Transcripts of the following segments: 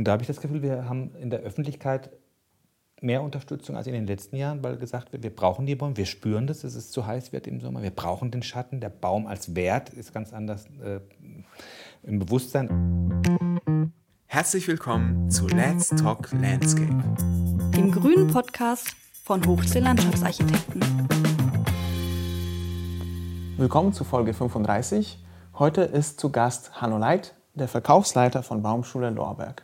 Und da habe ich das Gefühl, wir haben in der Öffentlichkeit mehr Unterstützung als in den letzten Jahren, weil gesagt wird, wir brauchen die Bäume, wir spüren das, dass es zu heiß wird im Sommer, wir brauchen den Schatten, der Baum als Wert ist ganz anders äh, im Bewusstsein. Herzlich willkommen zu Let's Talk Landscape, dem grünen Podcast von Hochsee Landschaftsarchitekten. Willkommen zu Folge 35. Heute ist zu Gast Hanno Leit, der Verkaufsleiter von Baumschule Lorberg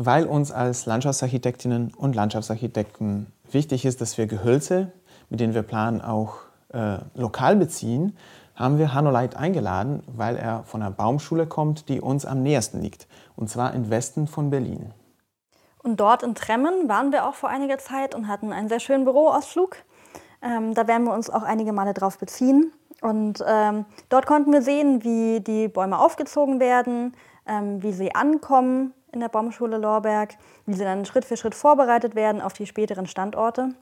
weil uns als Landschaftsarchitektinnen und Landschaftsarchitekten wichtig ist, dass wir Gehölze, mit denen wir planen, auch äh, lokal beziehen, haben wir Hanno Leit eingeladen, weil er von einer Baumschule kommt, die uns am nähersten liegt, und zwar im Westen von Berlin. Und dort in Tremmen waren wir auch vor einiger Zeit und hatten einen sehr schönen Büroausflug. Ähm, da werden wir uns auch einige Male drauf beziehen. Und ähm, dort konnten wir sehen, wie die Bäume aufgezogen werden, ähm, wie sie ankommen, in der Baumschule Lorberg, wie sie dann Schritt für Schritt vorbereitet werden auf die späteren Standorte.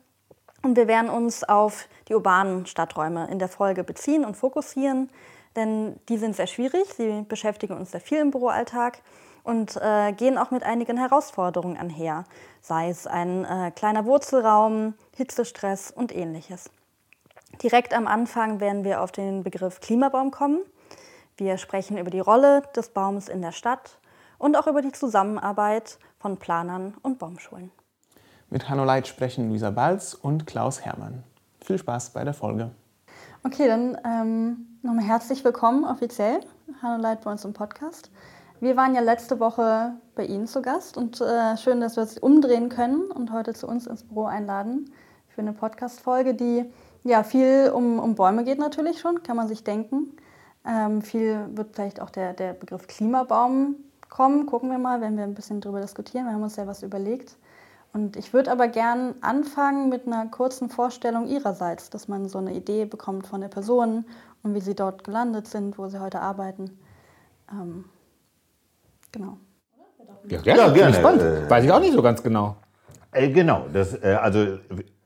Und wir werden uns auf die urbanen Stadträume in der Folge beziehen und fokussieren, denn die sind sehr schwierig, sie beschäftigen uns sehr viel im Büroalltag und äh, gehen auch mit einigen Herausforderungen einher, sei es ein äh, kleiner Wurzelraum, Hitzestress und ähnliches. Direkt am Anfang werden wir auf den Begriff Klimabaum kommen. Wir sprechen über die Rolle des Baums in der Stadt und auch über die Zusammenarbeit von Planern und Baumschulen. Mit Hanno Leit sprechen Luisa Balz und Klaus Hermann. Viel Spaß bei der Folge. Okay, dann ähm, nochmal herzlich willkommen offiziell, Hanno Leit bei uns im Podcast. Wir waren ja letzte Woche bei Ihnen zu Gast und äh, schön, dass wir es umdrehen können und heute zu uns ins Büro einladen für eine Podcast-Folge, die ja viel um, um Bäume geht natürlich schon, kann man sich denken. Ähm, viel wird vielleicht auch der, der Begriff Klimabaum kommen. Gucken wir mal, wenn wir ein bisschen darüber diskutieren. Wir haben uns ja was überlegt. Und ich würde aber gern anfangen mit einer kurzen Vorstellung Ihrerseits, dass man so eine Idee bekommt von der Person und wie Sie dort gelandet sind, wo Sie heute arbeiten. Ähm, genau. Ja, gerne. Ja, gerne. Spannend. Äh, Weiß ich auch nicht so ganz genau. Äh, genau. Das, äh, also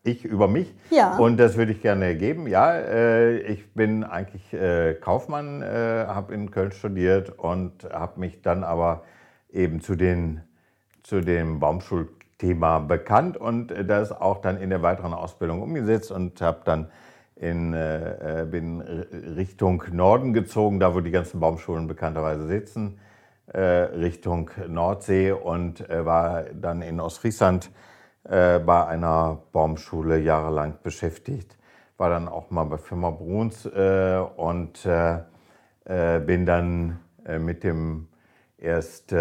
ich über mich. Ja. Und das würde ich gerne geben. Ja, äh, ich bin eigentlich äh, Kaufmann, äh, habe in Köln studiert und habe mich dann aber eben zu, den, zu dem Baumschulthema bekannt und das auch dann in der weiteren Ausbildung umgesetzt und habe dann in, äh, bin Richtung Norden gezogen, da wo die ganzen Baumschulen bekannterweise sitzen, äh, Richtung Nordsee und äh, war dann in Ostfriesland äh, bei einer Baumschule jahrelang beschäftigt. War dann auch mal bei Firma Bruns äh, und äh, äh bin dann mit dem erst mit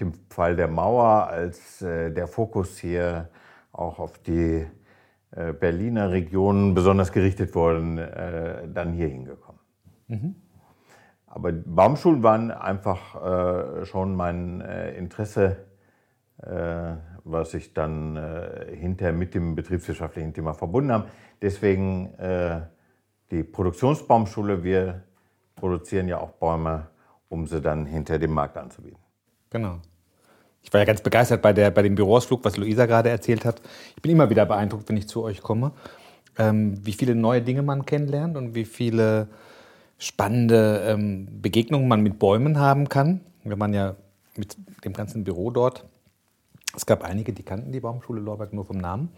dem Fall der Mauer, als der Fokus hier auch auf die Berliner Region besonders gerichtet worden, dann hier hingekommen. Mhm. Aber Baumschulen waren einfach schon mein Interesse was ich dann äh, hinterher mit dem betriebswirtschaftlichen Thema verbunden habe. Deswegen äh, die Produktionsbaumschule. Wir produzieren ja auch Bäume, um sie dann hinter dem Markt anzubieten. Genau. Ich war ja ganz begeistert bei, der, bei dem Büroausflug, was Luisa gerade erzählt hat. Ich bin immer wieder beeindruckt, wenn ich zu euch komme, ähm, wie viele neue Dinge man kennenlernt und wie viele spannende ähm, Begegnungen man mit Bäumen haben kann. Wenn man ja mit dem ganzen Büro dort es gab einige, die kannten die Baumschule Lorberg nur vom Namen.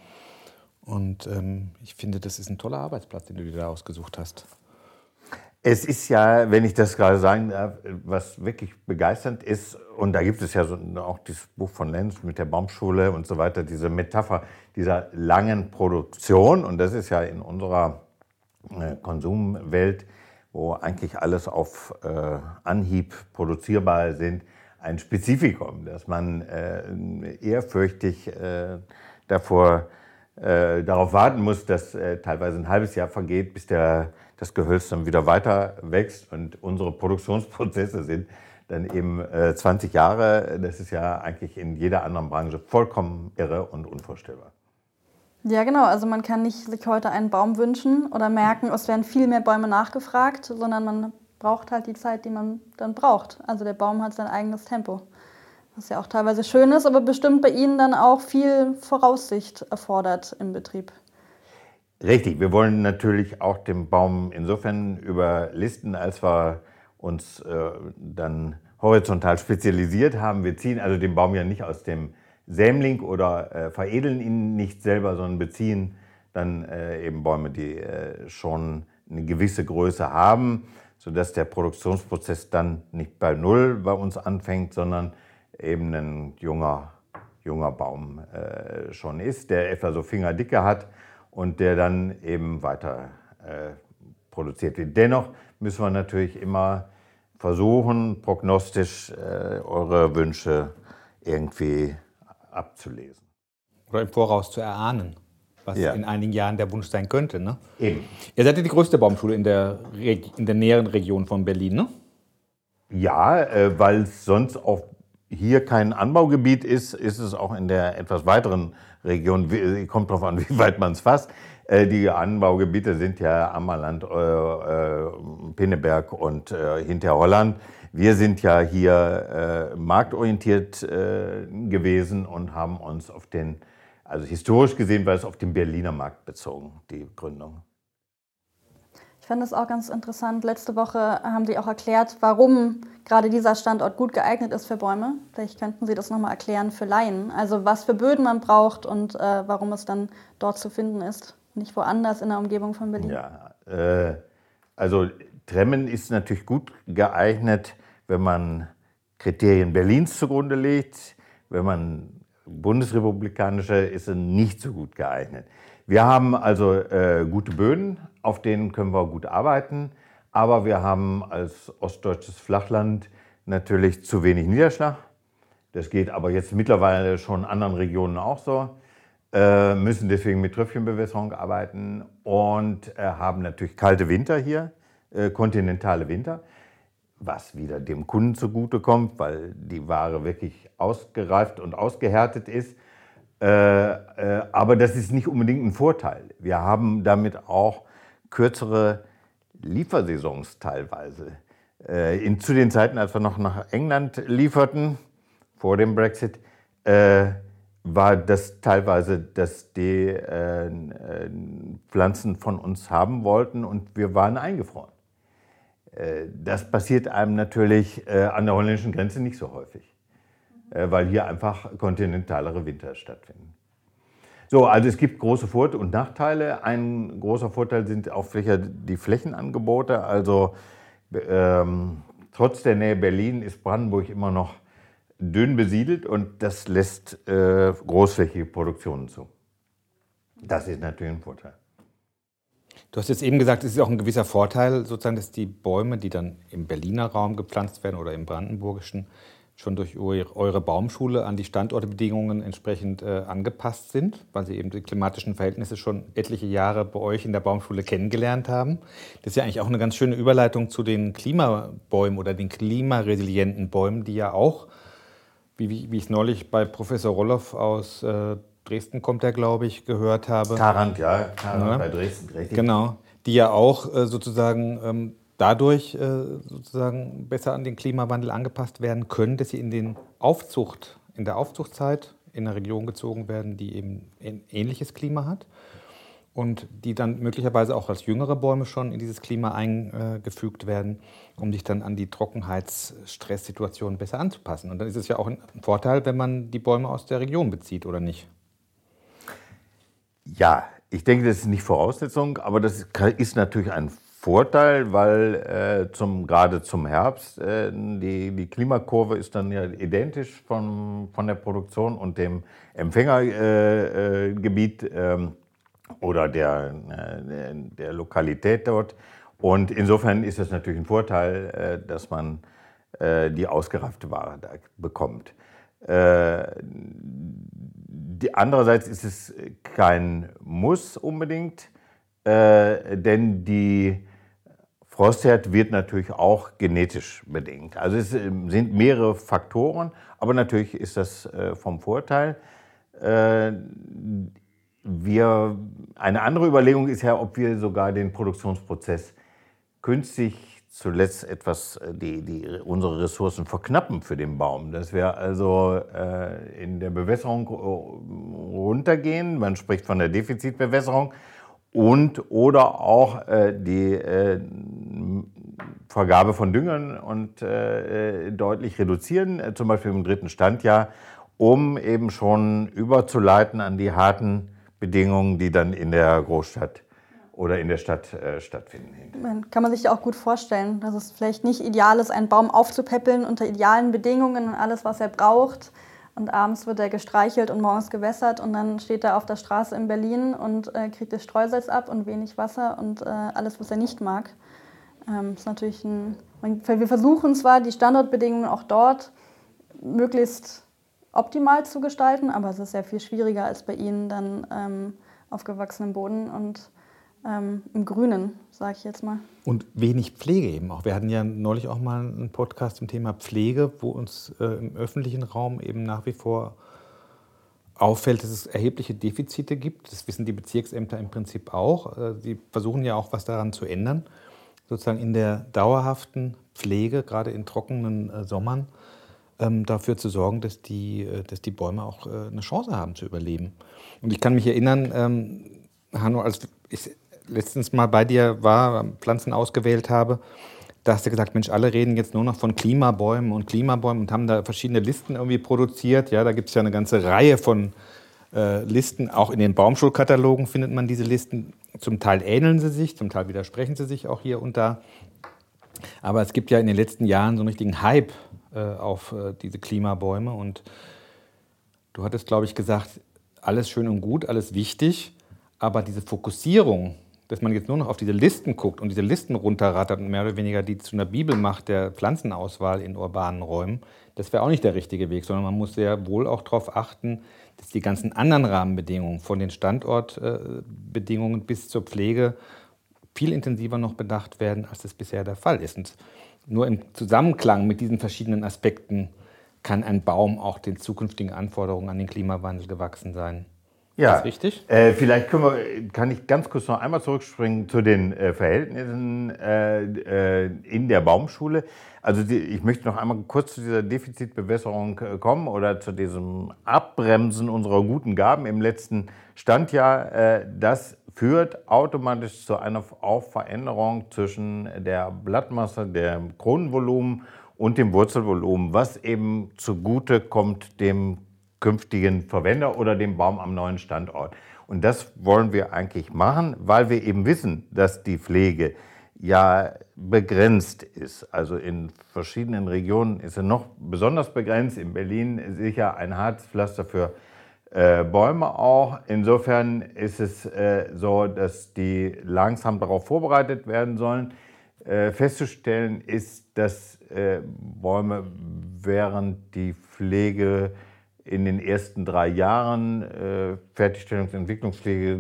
Und ähm, ich finde, das ist ein toller Arbeitsplatz, den du dir da ausgesucht hast. Es ist ja, wenn ich das gerade sagen darf, was wirklich begeisternd ist, und da gibt es ja so, auch dieses Buch von Lenz mit der Baumschule und so weiter, diese Metapher dieser langen Produktion. Und das ist ja in unserer äh, Konsumwelt, wo eigentlich alles auf äh, Anhieb produzierbar sind, ein Spezifikum, dass man äh, ehrfürchtig äh, davor, äh, darauf warten muss, dass äh, teilweise ein halbes Jahr vergeht, bis der, das Gehölz dann wieder weiter wächst. Und unsere Produktionsprozesse sind dann eben 20 äh, Jahre. Das ist ja eigentlich in jeder anderen Branche vollkommen irre und unvorstellbar. Ja, genau. Also man kann nicht sich heute einen Baum wünschen oder merken, es werden viel mehr Bäume nachgefragt, sondern man braucht halt die Zeit, die man dann braucht. Also der Baum hat sein eigenes Tempo. Was ja auch teilweise schön ist, aber bestimmt bei Ihnen dann auch viel Voraussicht erfordert im Betrieb. Richtig, wir wollen natürlich auch den Baum insofern überlisten, als wir uns äh, dann horizontal spezialisiert haben. Wir ziehen also den Baum ja nicht aus dem Sämling oder äh, veredeln ihn nicht selber, sondern beziehen dann äh, eben Bäume, die äh, schon eine gewisse Größe haben, sodass der Produktionsprozess dann nicht bei Null bei uns anfängt, sondern eben ein junger, junger Baum äh, schon ist, der etwa so Fingerdicke hat und der dann eben weiter äh, produziert wird. Dennoch müssen wir natürlich immer versuchen, prognostisch äh, eure Wünsche irgendwie abzulesen. Oder im Voraus zu erahnen, was ja. in einigen Jahren der Wunsch sein könnte. Ne? Eben. Ihr seid ja die größte Baumschule in der, in der näheren Region von Berlin, ne? Ja, äh, weil es sonst auch hier kein Anbaugebiet ist, ist es auch in der etwas weiteren Region, kommt darauf an, wie weit man es fasst. Äh, die Anbaugebiete sind ja Ammerland, äh, äh, Pinneberg und äh, hinter Holland. Wir sind ja hier äh, marktorientiert äh, gewesen und haben uns auf den, also historisch gesehen war es auf den Berliner Markt bezogen, die Gründung. Ich fand es auch ganz interessant. Letzte Woche haben Sie auch erklärt, warum gerade dieser Standort gut geeignet ist für Bäume. Vielleicht könnten Sie das nochmal erklären für Laien. Also was für Böden man braucht und äh, warum es dann dort zu finden ist, nicht woanders in der Umgebung von Berlin. Ja, äh, also Tremmen ist natürlich gut geeignet, wenn man Kriterien Berlins zugrunde legt. Wenn man bundesrepublikanische ist nicht so gut geeignet. Wir haben also äh, gute Böden, auf denen können wir gut arbeiten. Aber wir haben als ostdeutsches Flachland natürlich zu wenig Niederschlag. Das geht aber jetzt mittlerweile schon in anderen Regionen auch so. Äh, müssen deswegen mit Tröpfchenbewässerung arbeiten und äh, haben natürlich kalte Winter hier äh, kontinentale Winter, was wieder dem Kunden zugutekommt, weil die Ware wirklich ausgereift und ausgehärtet ist. Äh, äh, aber das ist nicht unbedingt ein Vorteil. Wir haben damit auch kürzere Liefersaisons teilweise. Äh, in, zu den Zeiten, als wir noch nach England lieferten, vor dem Brexit, war das teilweise, dass die äh, Pflanzen von uns haben wollten und wir waren eingefroren. Äh, das passiert einem natürlich äh, an der holländischen Grenze nicht so häufig, äh, weil hier einfach kontinentalere Winter stattfinden. So, also es gibt große Vor- und Nachteile. Ein großer Vorteil sind auch die Flächenangebote. Also ähm, trotz der Nähe Berlin ist Brandenburg immer noch dünn besiedelt und das lässt äh, großflächige Produktionen zu. Das ist natürlich ein Vorteil. Du hast jetzt eben gesagt, es ist auch ein gewisser Vorteil, sozusagen, dass die Bäume, die dann im Berliner Raum gepflanzt werden oder im brandenburgischen, schon durch eure Baumschule an die Standortbedingungen entsprechend äh, angepasst sind, weil sie eben die klimatischen Verhältnisse schon etliche Jahre bei euch in der Baumschule kennengelernt haben. Das ist ja eigentlich auch eine ganz schöne Überleitung zu den Klimabäumen oder den klimaresilienten Bäumen, die ja auch, wie, wie, ich es neulich bei Professor Roloff aus äh, Dresden kommt er, glaube ich, gehört habe. Tarant, ja, Tarant ja. bei Dresden, richtig. Genau, die ja auch äh, sozusagen ähm, dadurch äh, sozusagen besser an den Klimawandel angepasst werden können, dass sie in den Aufzucht, in der Aufzuchtzeit in eine Region gezogen werden, die eben ein ähnliches Klima hat und die dann möglicherweise auch als jüngere Bäume schon in dieses Klima eingefügt werden, um sich dann an die Trockenheitsstresssituation besser anzupassen. Und dann ist es ja auch ein Vorteil, wenn man die Bäume aus der Region bezieht, oder nicht? Ja, ich denke, das ist nicht Voraussetzung, aber das ist natürlich ein Vorteil, weil äh, zum, gerade zum Herbst äh, die, die Klimakurve ist dann ja identisch von, von der Produktion und dem Empfängergebiet äh, ähm, oder der, äh, der Lokalität dort. Und insofern ist es natürlich ein Vorteil, äh, dass man äh, die ausgereifte Ware da bekommt. Andererseits ist es kein Muss unbedingt, äh, denn die Frostherd wird natürlich auch genetisch bedingt. Also es ähm, sind mehrere Faktoren, aber natürlich ist das äh, vom Vorteil. Äh, wir, eine andere Überlegung ist ja, ob wir sogar den Produktionsprozess künstlich zuletzt etwas äh, die, die, unsere Ressourcen verknappen für den Baum. Dass wir also äh, in der Bewässerung äh, runtergehen, man spricht von der Defizitbewässerung, und oder auch äh, die äh, Vergabe von Düngern und äh, deutlich reduzieren, äh, zum Beispiel im dritten Standjahr, um eben schon überzuleiten an die harten Bedingungen, die dann in der Großstadt oder in der Stadt äh, stattfinden. Kann man sich ja auch gut vorstellen, dass es vielleicht nicht ideal ist, einen Baum aufzupäppeln unter idealen Bedingungen und alles, was er braucht. Und abends wird er gestreichelt und morgens gewässert und dann steht er auf der Straße in Berlin und äh, kriegt das Streusalz ab und wenig Wasser und äh, alles, was er nicht mag. Ähm, ist natürlich ein, wir versuchen zwar, die Standortbedingungen auch dort möglichst optimal zu gestalten, aber es ist sehr viel schwieriger als bei Ihnen dann ähm, auf gewachsenem Boden und ähm, im Grünen, sage ich jetzt mal. Und wenig Pflege eben auch. Wir hatten ja neulich auch mal einen Podcast zum Thema Pflege, wo uns äh, im öffentlichen Raum eben nach wie vor auffällt, dass es erhebliche Defizite gibt. Das wissen die Bezirksämter im Prinzip auch. Äh, sie versuchen ja auch was daran zu ändern, sozusagen in der dauerhaften Pflege, gerade in trockenen äh, Sommern, ähm, dafür zu sorgen, dass die, äh, dass die Bäume auch eine Chance haben zu überleben. Und ich kann mich erinnern, ähm, Hanno, als ich letztens mal bei dir war, Pflanzen ausgewählt habe, da hast du gesagt, Mensch, alle reden jetzt nur noch von Klimabäumen und Klimabäumen und haben da verschiedene Listen irgendwie produziert. Ja, da gibt es ja eine ganze Reihe von äh, Listen. Auch in den Baumschulkatalogen findet man diese Listen. Zum Teil ähneln sie sich, zum Teil widersprechen sie sich auch hier und da. Aber es gibt ja in den letzten Jahren so einen richtigen Hype äh, auf äh, diese Klimabäume. Und du hattest, glaube ich, gesagt, alles schön und gut, alles wichtig. Aber diese Fokussierung dass man jetzt nur noch auf diese Listen guckt und diese Listen runterrattert und mehr oder weniger die zu einer Bibel macht der Pflanzenauswahl in urbanen Räumen, das wäre auch nicht der richtige Weg, sondern man muss sehr wohl auch darauf achten, dass die ganzen anderen Rahmenbedingungen, von den Standortbedingungen bis zur Pflege, viel intensiver noch bedacht werden, als das bisher der Fall ist. Und nur im Zusammenklang mit diesen verschiedenen Aspekten kann ein Baum auch den zukünftigen Anforderungen an den Klimawandel gewachsen sein. Ja, richtig. Äh, vielleicht wir, kann ich ganz kurz noch einmal zurückspringen zu den äh, Verhältnissen äh, äh in der Baumschule. Also die, ich möchte noch einmal kurz zu dieser Defizitbewässerung äh, kommen oder zu diesem Abbremsen unserer guten Gaben im letzten Standjahr. Äh, das führt automatisch zu einer Veränderung zwischen der Blattmasse, dem Kronenvolumen und dem Wurzelvolumen, was eben zugute kommt dem künftigen Verwender oder dem Baum am neuen Standort. Und das wollen wir eigentlich machen, weil wir eben wissen, dass die Pflege ja begrenzt ist. Also in verschiedenen Regionen ist sie noch besonders begrenzt. In Berlin sicher ein Harzpflaster für äh, Bäume auch. Insofern ist es äh, so, dass die langsam darauf vorbereitet werden sollen. Äh, festzustellen ist, dass äh, Bäume während die Pflege in den ersten drei Jahren äh, Fertigstellungs- und Entwicklungspflege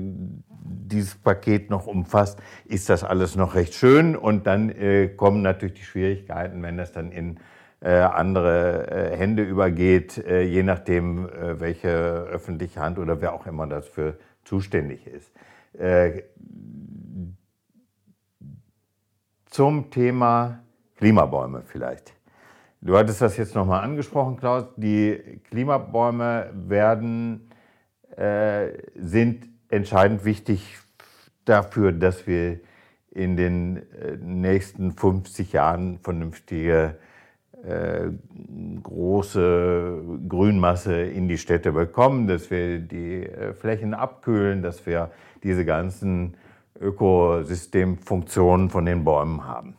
dieses Paket noch umfasst, ist das alles noch recht schön. Und dann äh, kommen natürlich die Schwierigkeiten, wenn das dann in äh, andere äh, Hände übergeht, äh, je nachdem, äh, welche öffentliche Hand oder wer auch immer dafür zuständig ist. zum Thema Klimabäume vielleicht. Du hattest das jetzt nochmal angesprochen, Klaus. Die Klimabäume werden, äh, sind entscheidend wichtig dafür, dass wir in den äh, nächsten 50 Jahren vernünftige äh, große Grünmasse in die Städte bekommen, dass wir die äh, Flächen abkühlen, dass wir diese ganzen Ökosystemfunktionen von den Bäumen haben.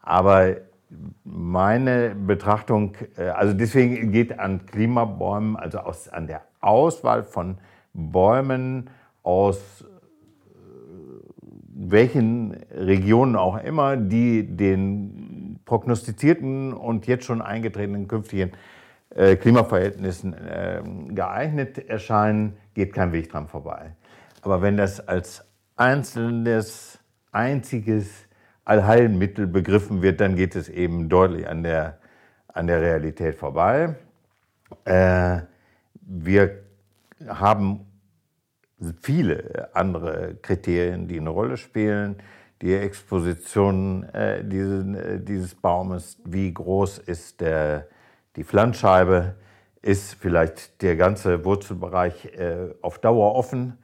Aber meine Betrachtung, äh, also deswegen geht an Klimabäumen, also aus, an der Auswahl von Bäumen aus äh, welchen Regionen auch immer, die den prognostizierten und jetzt schon eingetretenen künftigen äh, Klimaverhältnissen geeignet erscheinen, geht kein Weg dran vorbei. Aber wenn das als einzelnes, einziges Allheilmittel begriffen wird, dann geht es eben deutlich an der, an der Realität vorbei. Äh, wir haben viele andere Kriterien, die eine Rolle spielen. Die Exposition äh, dieses, äh, dieses Baumes, wie groß ist der, die Pflanzscheibe, ist vielleicht der ganze Wurzelbereich äh, auf Dauer offen,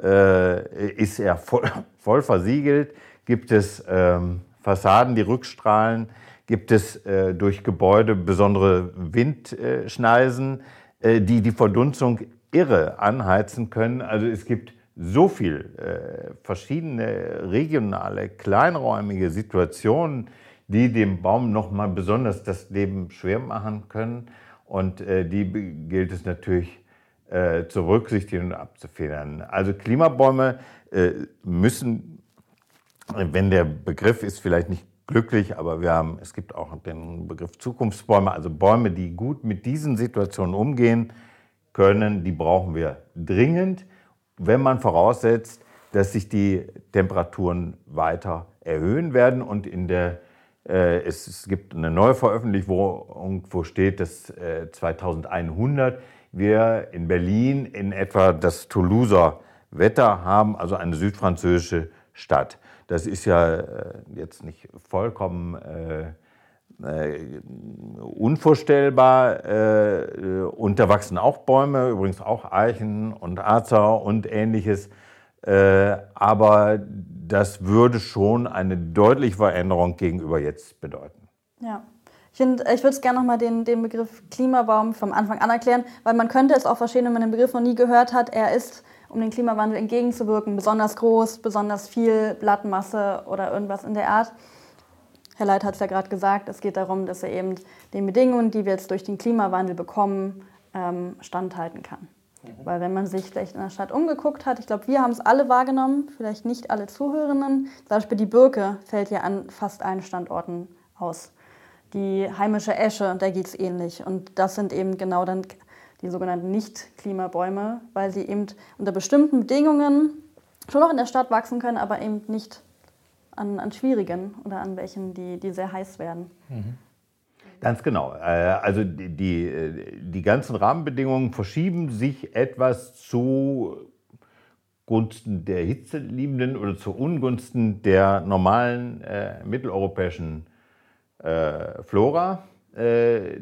äh, ist er voll, voll versiegelt, gibt es ähm, Fassaden, die rückstrahlen, gibt es äh, durch Gebäude besondere Windschneisen, äh, die die Verdunstung irre anheizen können. Also es gibt so viel äh, verschiedene regionale, kleinräumige Situationen, die dem Baum nochmal besonders das Leben schwer machen können. Und äh, die gilt es natürlich äh, zu berücksichtigen und abzufedern. Also Klimabäume äh, müssen, wenn der Begriff ist vielleicht nicht glücklich, aber wir haben, es gibt auch den Begriff Zukunftsbäume, also Bäume, die gut mit diesen Situationen umgehen können, die brauchen wir dringend, wenn man voraussetzt, dass sich die Temperaturen weiter erhöhen werden und in der äh, es, gibt eine neue Veröffentlichung, wo steht, dass äh, 2100 wir in Berlin in etwa das Toulouser Wetter haben, also eine südfranzösische Stadt. Das ist ja äh, jetzt nicht vollkommen äh, äh, unvorstellbar. Und da wachsen auch Bäume, übrigens auch Eichen und Azer und ähnliches. Äh, aber das würde schon eine deutliche Veränderung gegenüber jetzt bedeuten. Ja. Ich, ich würde es gerne nochmal den, den Begriff Klimabaum vom Anfang an erklären, weil man könnte es auch verstehen, wenn man den Begriff noch nie gehört hat. Er ist um den Klimawandel entgegenzuwirken, besonders groß, besonders viel Blattmasse oder irgendwas in der Art. Herr Leit hat es ja gerade gesagt, es geht darum, dass er eben den Bedingungen, die wir jetzt durch den Klimawandel bekommen, ähm, standhalten kann. Mhm. Weil wenn man sich vielleicht in der Stadt umgeguckt hat, ich glaube, wir haben es alle wahrgenommen, vielleicht nicht alle Zuhörenden, zum Beispiel die Birke fällt ja an fast allen Standorten aus. Die heimische Esche, da geht es ähnlich. Und das sind eben genau dann die sogenannten Nicht-Klimabäume, weil sie eben unter bestimmten Bedingungen schon noch in der Stadt wachsen können, aber eben nicht an, an schwierigen oder an welchen, die, die sehr heiß werden. Mhm. Ganz genau. Äh, also die, die, äh, die ganzen Rahmenbedingungen verschieben sich etwas zu Gunsten der Hitzeliebenden oder zu Ungunsten der normalen äh, mitteleuropäischen äh, Flora. Äh,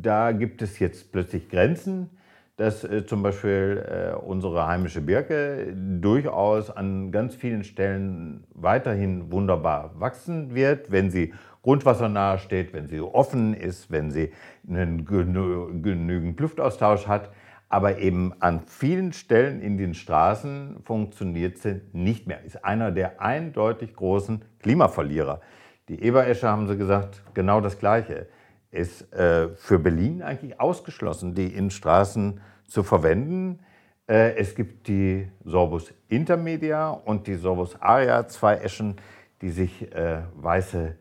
da gibt es jetzt plötzlich Grenzen, dass äh, zum Beispiel äh, unsere heimische Birke durchaus an ganz vielen Stellen weiterhin wunderbar wachsen wird, wenn sie grundwassernah steht, wenn sie offen ist, wenn sie einen genügend Luftaustausch hat. Aber eben an vielen Stellen in den Straßen funktioniert sie nicht mehr. Ist einer der eindeutig großen Klimaverlierer. Die Eberesche haben sie gesagt, genau das Gleiche ist äh, für Berlin eigentlich ausgeschlossen, die in Straßen zu verwenden. Äh, es gibt die Sorbus Intermedia und die Sorbus Aria, zwei Eschen, die sich äh, weiße,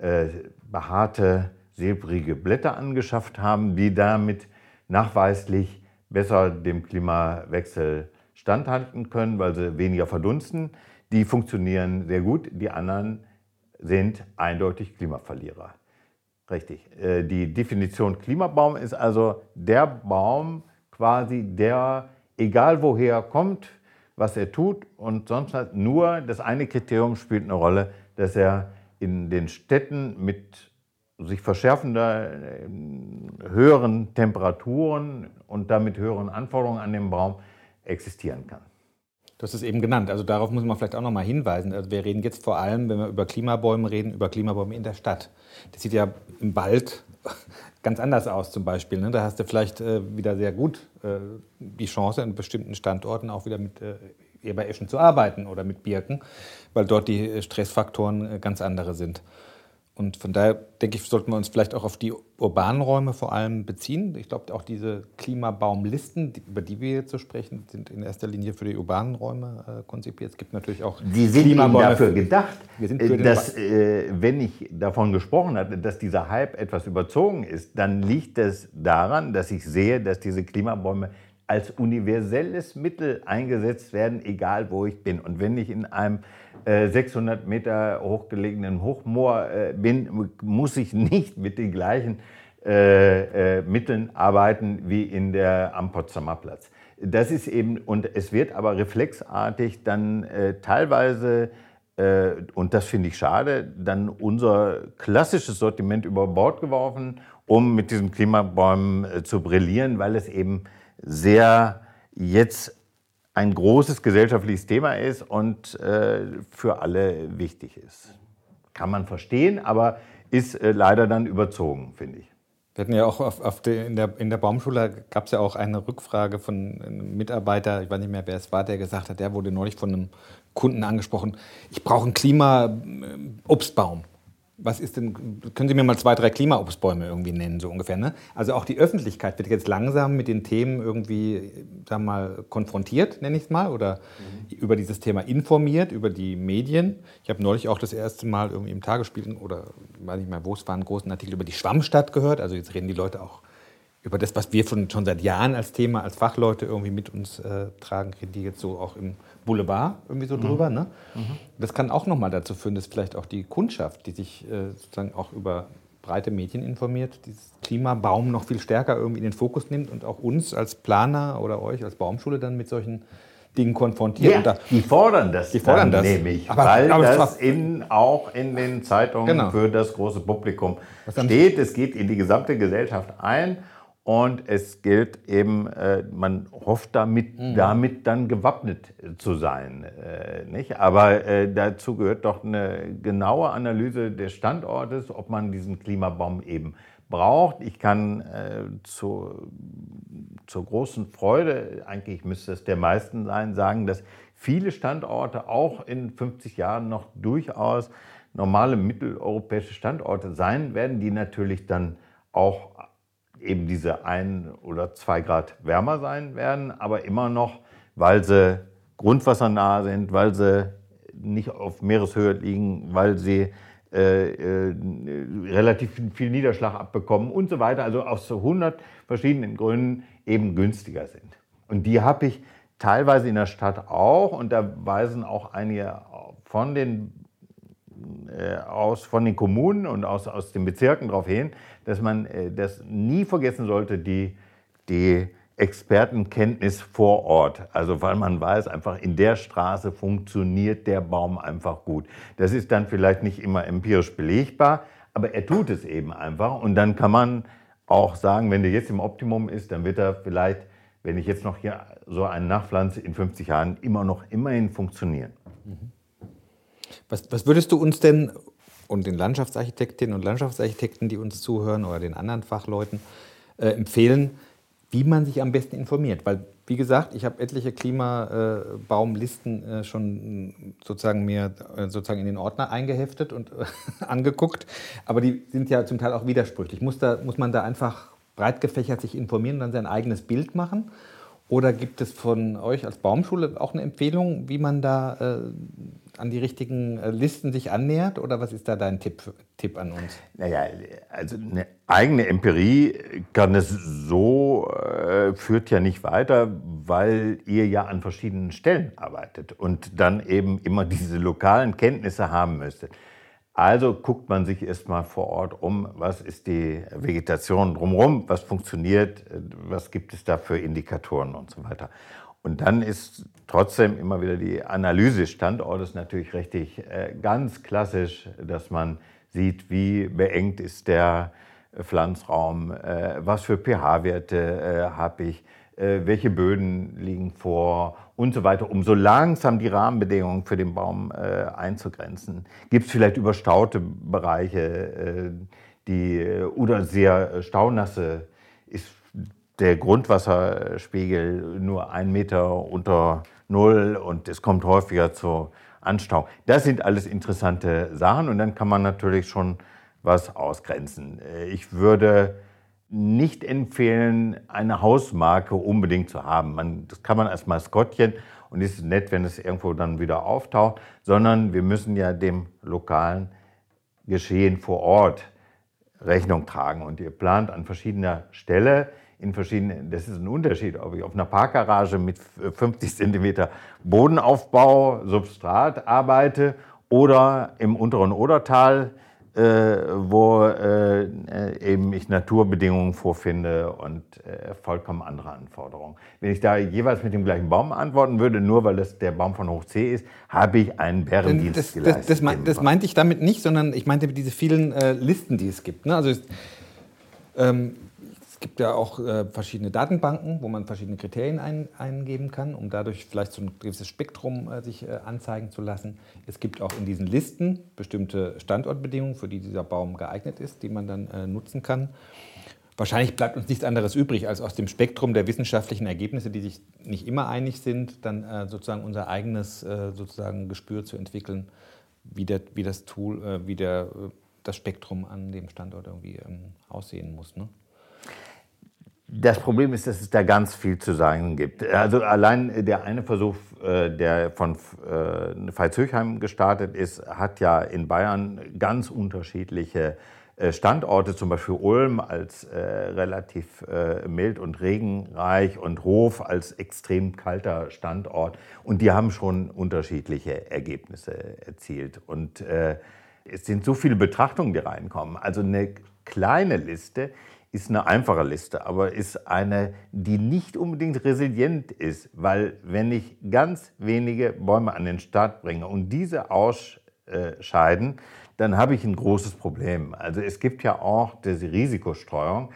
äh, behaarte, silbrige Blätter angeschafft haben, die damit nachweislich besser dem Klimawechsel standhalten können, weil sie weniger verdunsten. Die funktionieren sehr gut, die anderen sind eindeutig Klimaverlierer. Richtig. Äh, die Definition Klimabaum ist also der Baum quasi, der egal woher kommt, was er tut und sonst hat nur das eine Kriterium spielt eine Rolle, dass er in den Städten mit sich verschärfender äh, höheren Temperaturen und damit höheren Anforderungen an den Baum existieren kann. Du hast es eben genannt, also darauf muss man vielleicht auch noch mal hinweisen. Also wir reden jetzt vor allem, wenn wir über Klimabäume reden, über Klimabäume in der Stadt. Das sieht ja im Wald ganz anders aus zum Beispiel. Ne? Da hast du vielleicht äh, wieder sehr gut äh, die Chance, an bestimmten Standorten auch wieder mit äh, Ebereschen zu arbeiten oder mit Birken, weil dort die äh, Stressfaktoren äh, ganz andere sind. Und von daher denke ich, sollten wir uns vielleicht auch auf die urbanen Räume vor allem beziehen. Ich glaube, auch diese Klimabaumlisten, über die wir jetzt so sprechen, sind in erster Linie für die urbanen Räume äh, konzipiert. Es gibt natürlich auch die sind Klimabäume dafür gedacht, dass, äh, wenn ich davon gesprochen hatte, dass dieser Hype etwas überzogen ist, dann liegt es daran, dass ich sehe, dass diese Klimabäume als universelles Mittel eingesetzt werden, egal wo ich bin. Und wenn ich in einem 600 äh, Meter hochgelegenen Hochmoor äh, bin, muss ich nicht mit den gleichen äh, Mitteln arbeiten wie in der, am Potsdamer Platz. Das ist eben, und es wird aber reflexartig dann teilweise und das finde ich schade, dann unser klassisches Sortiment über Bord geworfen, um mit diesen Klimabäumen zu brillieren, weil es eben sehr jetzt ein großes gesellschaftliches Thema ist und äh, für alle wichtig ist. kann man verstehen, aber ist äh, leider dann überzogen, finde ich. Wir hatten ja auch auf, auf der, in, der, in der Baumschule gab es ja auch eine Rückfrage von einem Mitarbeiter, ich weiß nicht mehr, wer es war, der gesagt hat, der wurde neulich von einem Kunden angesprochen, ich brauche einen Klima-Obstbaum. Was ist denn, können Sie mir mal zwei, drei Klimaobstbäume irgendwie nennen, so ungefähr? Ne? Also auch die Öffentlichkeit wird jetzt langsam mit den Themen irgendwie, sagen wir mal, konfrontiert, nenne ich es mal, oder mhm. über dieses Thema informiert, über die Medien. Ich habe neulich auch das erste Mal irgendwie im Tagesspiel oder weiß nicht mehr, wo es war, einen großen Artikel über die Schwammstadt gehört. Also jetzt reden die Leute auch über das, was wir schon, schon seit Jahren als Thema, als Fachleute irgendwie mit uns äh, tragen, reden die jetzt so auch im Boulevard irgendwie so mhm. drüber. Ne? Mhm. Das kann auch nochmal dazu führen, dass vielleicht auch die Kundschaft, die sich äh, sozusagen auch über breite Medien informiert, dieses Klimabaum noch viel stärker irgendwie in den Fokus nimmt und auch uns als Planer oder euch als Baumschule dann mit solchen Dingen konfrontiert. Ja, da, die fordern das, die fordern das. nämlich, aber, weil aber das in, auch in den Zeitungen genau. für das große Publikum steht. Es geht in die gesamte Gesellschaft ein und es gilt eben, äh, man hofft damit, mhm. damit dann gewappnet zu sein. Äh, nicht? Aber äh, dazu gehört doch eine genaue Analyse des Standortes, ob man diesen Klimabaum eben braucht. Ich kann äh, zu, zur großen Freude, eigentlich müsste es der meisten sein, sagen, dass viele Standorte auch in 50 Jahren noch durchaus normale mitteleuropäische Standorte sein werden, die natürlich dann auch eben diese ein oder zwei Grad wärmer sein werden, aber immer noch, weil sie grundwassernah sind, weil sie nicht auf Meereshöhe liegen, weil sie äh, äh, relativ viel Niederschlag abbekommen und so weiter, also aus 100 verschiedenen Gründen eben günstiger sind. Und die habe ich teilweise in der Stadt auch und da weisen auch einige von den aus, von den Kommunen und aus, aus den Bezirken darauf hin, dass man äh, das nie vergessen sollte, die, die Expertenkenntnis vor Ort. Also weil man weiß, einfach in der Straße funktioniert der Baum einfach gut. Das ist dann vielleicht nicht immer empirisch belegbar, aber er tut es eben einfach. Und dann kann man auch sagen, wenn der jetzt im Optimum ist, dann wird er vielleicht, wenn ich jetzt noch hier so einen nachpflanze, in 50 Jahren immer noch immerhin funktionieren. Mhm. Was, was würdest du uns denn und den Landschaftsarchitektinnen und Landschaftsarchitekten, die uns zuhören oder den anderen Fachleuten äh, empfehlen, wie man sich am besten informiert? Weil, wie gesagt, ich habe etliche Klimabaumlisten äh, schon sozusagen mir äh, sozusagen in den Ordner eingeheftet und angeguckt, aber die sind ja zum Teil auch widersprüchlich. Muss, da, muss man da einfach breit gefächert sich informieren und dann sein eigenes Bild machen? Oder gibt es von euch als Baumschule auch eine Empfehlung, wie man da äh, an die richtigen äh, Listen sich annähert? Oder was ist da dein Tipp, Tipp an uns? Naja, also eine eigene Empirie kann es so, äh, führt ja nicht weiter, weil ihr ja an verschiedenen Stellen arbeitet und dann eben immer diese lokalen Kenntnisse haben müsstet. Also guckt man sich erstmal vor Ort um, was ist die Vegetation drumherum, was funktioniert, äh, was gibt es da für Indikatoren und so weiter. Und dann ist trotzdem immer wieder die Analyse Standortes natürlich richtig äh, ganz klassisch, dass man sieht, wie beengt ist der Pflanzraum, äh, was für pH-Werte äh, habe ich, welche Böden liegen vor und so weiter, um so langsam die Rahmenbedingungen für den Baum einzugrenzen. Gibt es vielleicht überstaute Bereiche, die oder sehr staunasse ist der Grundwasserspiegel nur ein Meter unter Null und es kommt häufiger zu Anstau. Das sind alles interessante Sachen und dann kann man natürlich schon was ausgrenzen. Ich würde nicht empfehlen, eine Hausmarke unbedingt zu haben. Man, das kann man als Maskottchen und ist nett, wenn es irgendwo dann wieder auftaucht, sondern wir müssen ja dem lokalen Geschehen vor Ort Rechnung tragen. Und ihr plant an verschiedener Stelle in verschiedenen, das ist ein Unterschied, ob ich auf einer Parkgarage mit 50 cm Bodenaufbau, Substrat arbeite oder im unteren Odertal, äh, wo äh, eben ich Naturbedingungen vorfinde und äh, vollkommen andere Anforderungen. Wenn ich da jeweils mit dem gleichen Baum antworten würde, nur weil das der Baum von Hoch C ist, habe ich einen Bärendienst das, geleistet. Das, das, das, meinte ich damit nicht, sondern ich meinte diese vielen äh, Listen, die es gibt. Ne? Also ähm, gibt ja auch äh, verschiedene Datenbanken, wo man verschiedene Kriterien ein, eingeben kann, um dadurch vielleicht so ein gewisses Spektrum äh, sich äh, anzeigen zu lassen. Es gibt auch in diesen Listen bestimmte Standortbedingungen, für die dieser Baum geeignet ist, die man dann äh, nutzen kann. Wahrscheinlich bleibt uns nichts anderes übrig, als aus dem Spektrum der wissenschaftlichen Ergebnisse, die sich nicht immer einig sind, dann äh, sozusagen unser eigenes äh, sozusagen Gespür zu entwickeln, wie, der, wie das Tool, wie der, das Spektrum an dem Standort irgendwie ähm, aussehen muss. Ne? Das Problem ist, dass es da ganz viel zu sagen gibt. Also allein der eine Versuch, äh, der von äh, Veitshöchheim gestartet ist, hat ja in Bayern ganz unterschiedliche äh, Standorte, zum Beispiel Ulm als relativ mild und regenreich und Hof als extrem kalter Standort. Und die haben schon unterschiedliche Ergebnisse erzielt. Und es sind so viele Betrachtungen, die reinkommen. Also eine kleine Liste ist eine einfache Liste, aber ist eine, die nicht unbedingt resilient ist, weil wenn ich ganz wenige Bäume an den Start bringe und diese ausscheiden, dann habe ich ein großes Problem. Also es gibt ja auch diese Risikostreuung,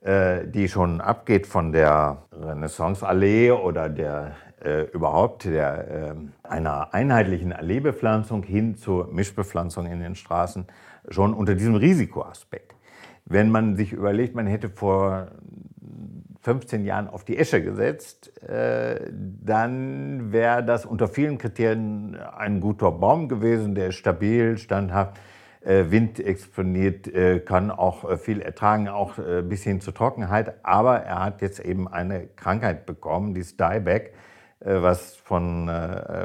äh, die schon abgeht von der Renaissanceallee oder der äh, überhaupt der, äh, einer einheitlichen Alleebepflanzung hin zur Mischbepflanzung in den Straßen, schon unter diesem Risikoaspekt. Wenn man sich überlegt, man hätte vor 15 Jahren auf die Esche gesetzt, äh, dann wäre das unter vielen Kriterien ein guter Baum gewesen, der ist stabil, standhaft, äh, windexponiert, äh, kann auch viel ertragen, auch bis hin zur Trockenheit. Aber er hat jetzt eben eine Krankheit bekommen, die ist Dieback, was von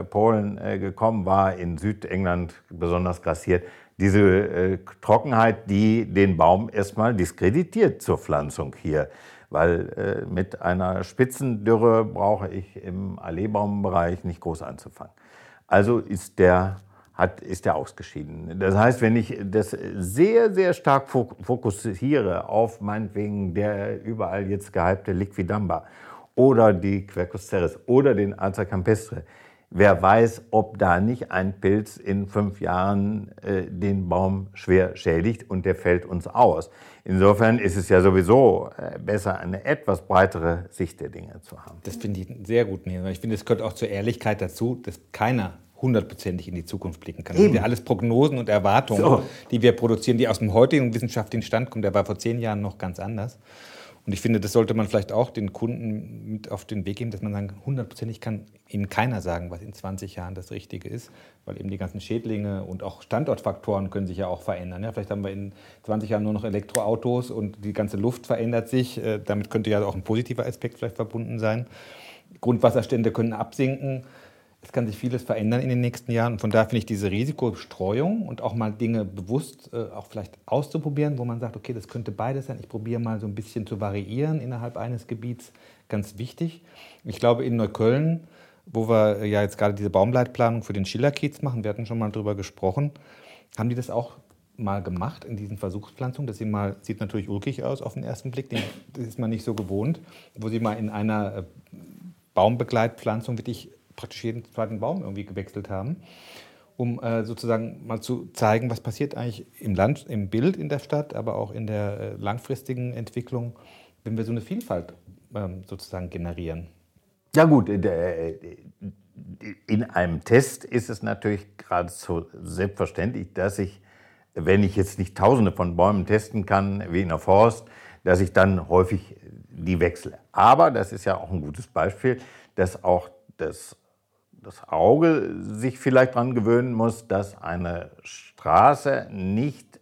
Polen gekommen war, in Südengland besonders grassiert diese äh, Trockenheit, die den Baum erstmal diskreditiert zur Pflanzung hier. Weil äh, mit einer Spitzendürre brauche ich im Alleebaumbereich nicht groß anzufangen. Also ist der, hat, ist der ausgeschieden. Das heißt, wenn ich das sehr, sehr stark fokussiere auf meinetwegen der überall jetzt gehypte Liquidamba oder die Quercus ceres oder den Aza campestre, Wer weiß, ob da nicht ein Pilz in fünf Jahren äh, den Baum schwer schädigt und der fällt uns aus. Insofern ist es ja sowieso äh, besser, eine etwas breitere Sicht der Dinge zu haben. Das finde ich sehr gut. Ich finde, es gehört auch zur Ehrlichkeit dazu, dass keiner hundertprozentig in die Zukunft blicken kann. Das sind ja alles Prognosen und Erwartungen, so. die wir produzieren, die aus dem heutigen wissenschaftlichen Stand kommen. Der war vor zehn Jahren noch ganz anders. Und ich finde, das sollte man vielleicht auch den Kunden mit auf den Weg geben, dass man sagen, hundertprozentig kann ihnen keiner sagen, was in 20 Jahren das Richtige ist, weil eben die ganzen Schädlinge und auch Standortfaktoren können sich ja auch verändern. Ja, vielleicht haben wir in 20 Jahren nur noch Elektroautos und die ganze Luft verändert sich. Äh, damit könnte ja auch ein positiver Aspekt vielleicht verbunden sein. Grundwasserstände können absinken es kann sich vieles verändern in den nächsten Jahren. Und von daher finde ich diese Risikostreuung und auch mal Dinge bewusst äh, auch vielleicht auszuprobieren, wo man sagt, okay, das könnte beides sein. Ich probiere mal so ein bisschen zu variieren innerhalb eines Gebiets, ganz wichtig. Ich glaube, in Neukölln, wo wir ja jetzt gerade diese Baumleitplanung für den Schillerkiez machen, wir hatten schon mal darüber gesprochen, haben die das auch mal gemacht in diesen Versuchspflanzungen, dass sie mal, sieht natürlich ulkig aus auf den ersten Blick, das ist man nicht so gewohnt, wo sie mal in einer äh, Baumbegleitpflanzung wirklich praktisch jeden zweiten Baum irgendwie gewechselt haben, um äh, sozusagen mal zu zeigen, was passiert eigentlich im Land, im Bild in der Stadt, aber auch in der äh, langfristigen Entwicklung, wenn wir so eine Vielfalt ähm, sozusagen generieren. Ja gut, äh, in einem Test ist es natürlich geradezu selbstverständlich, dass ich, wenn ich jetzt nicht tausende von Bäumen testen kann, wie in der Forst, dass ich dann häufig die wechsle. Aber das ist ja auch ein gutes Beispiel, dass auch das das Auge sich vielleicht daran gewöhnen muss, dass eine Straße nicht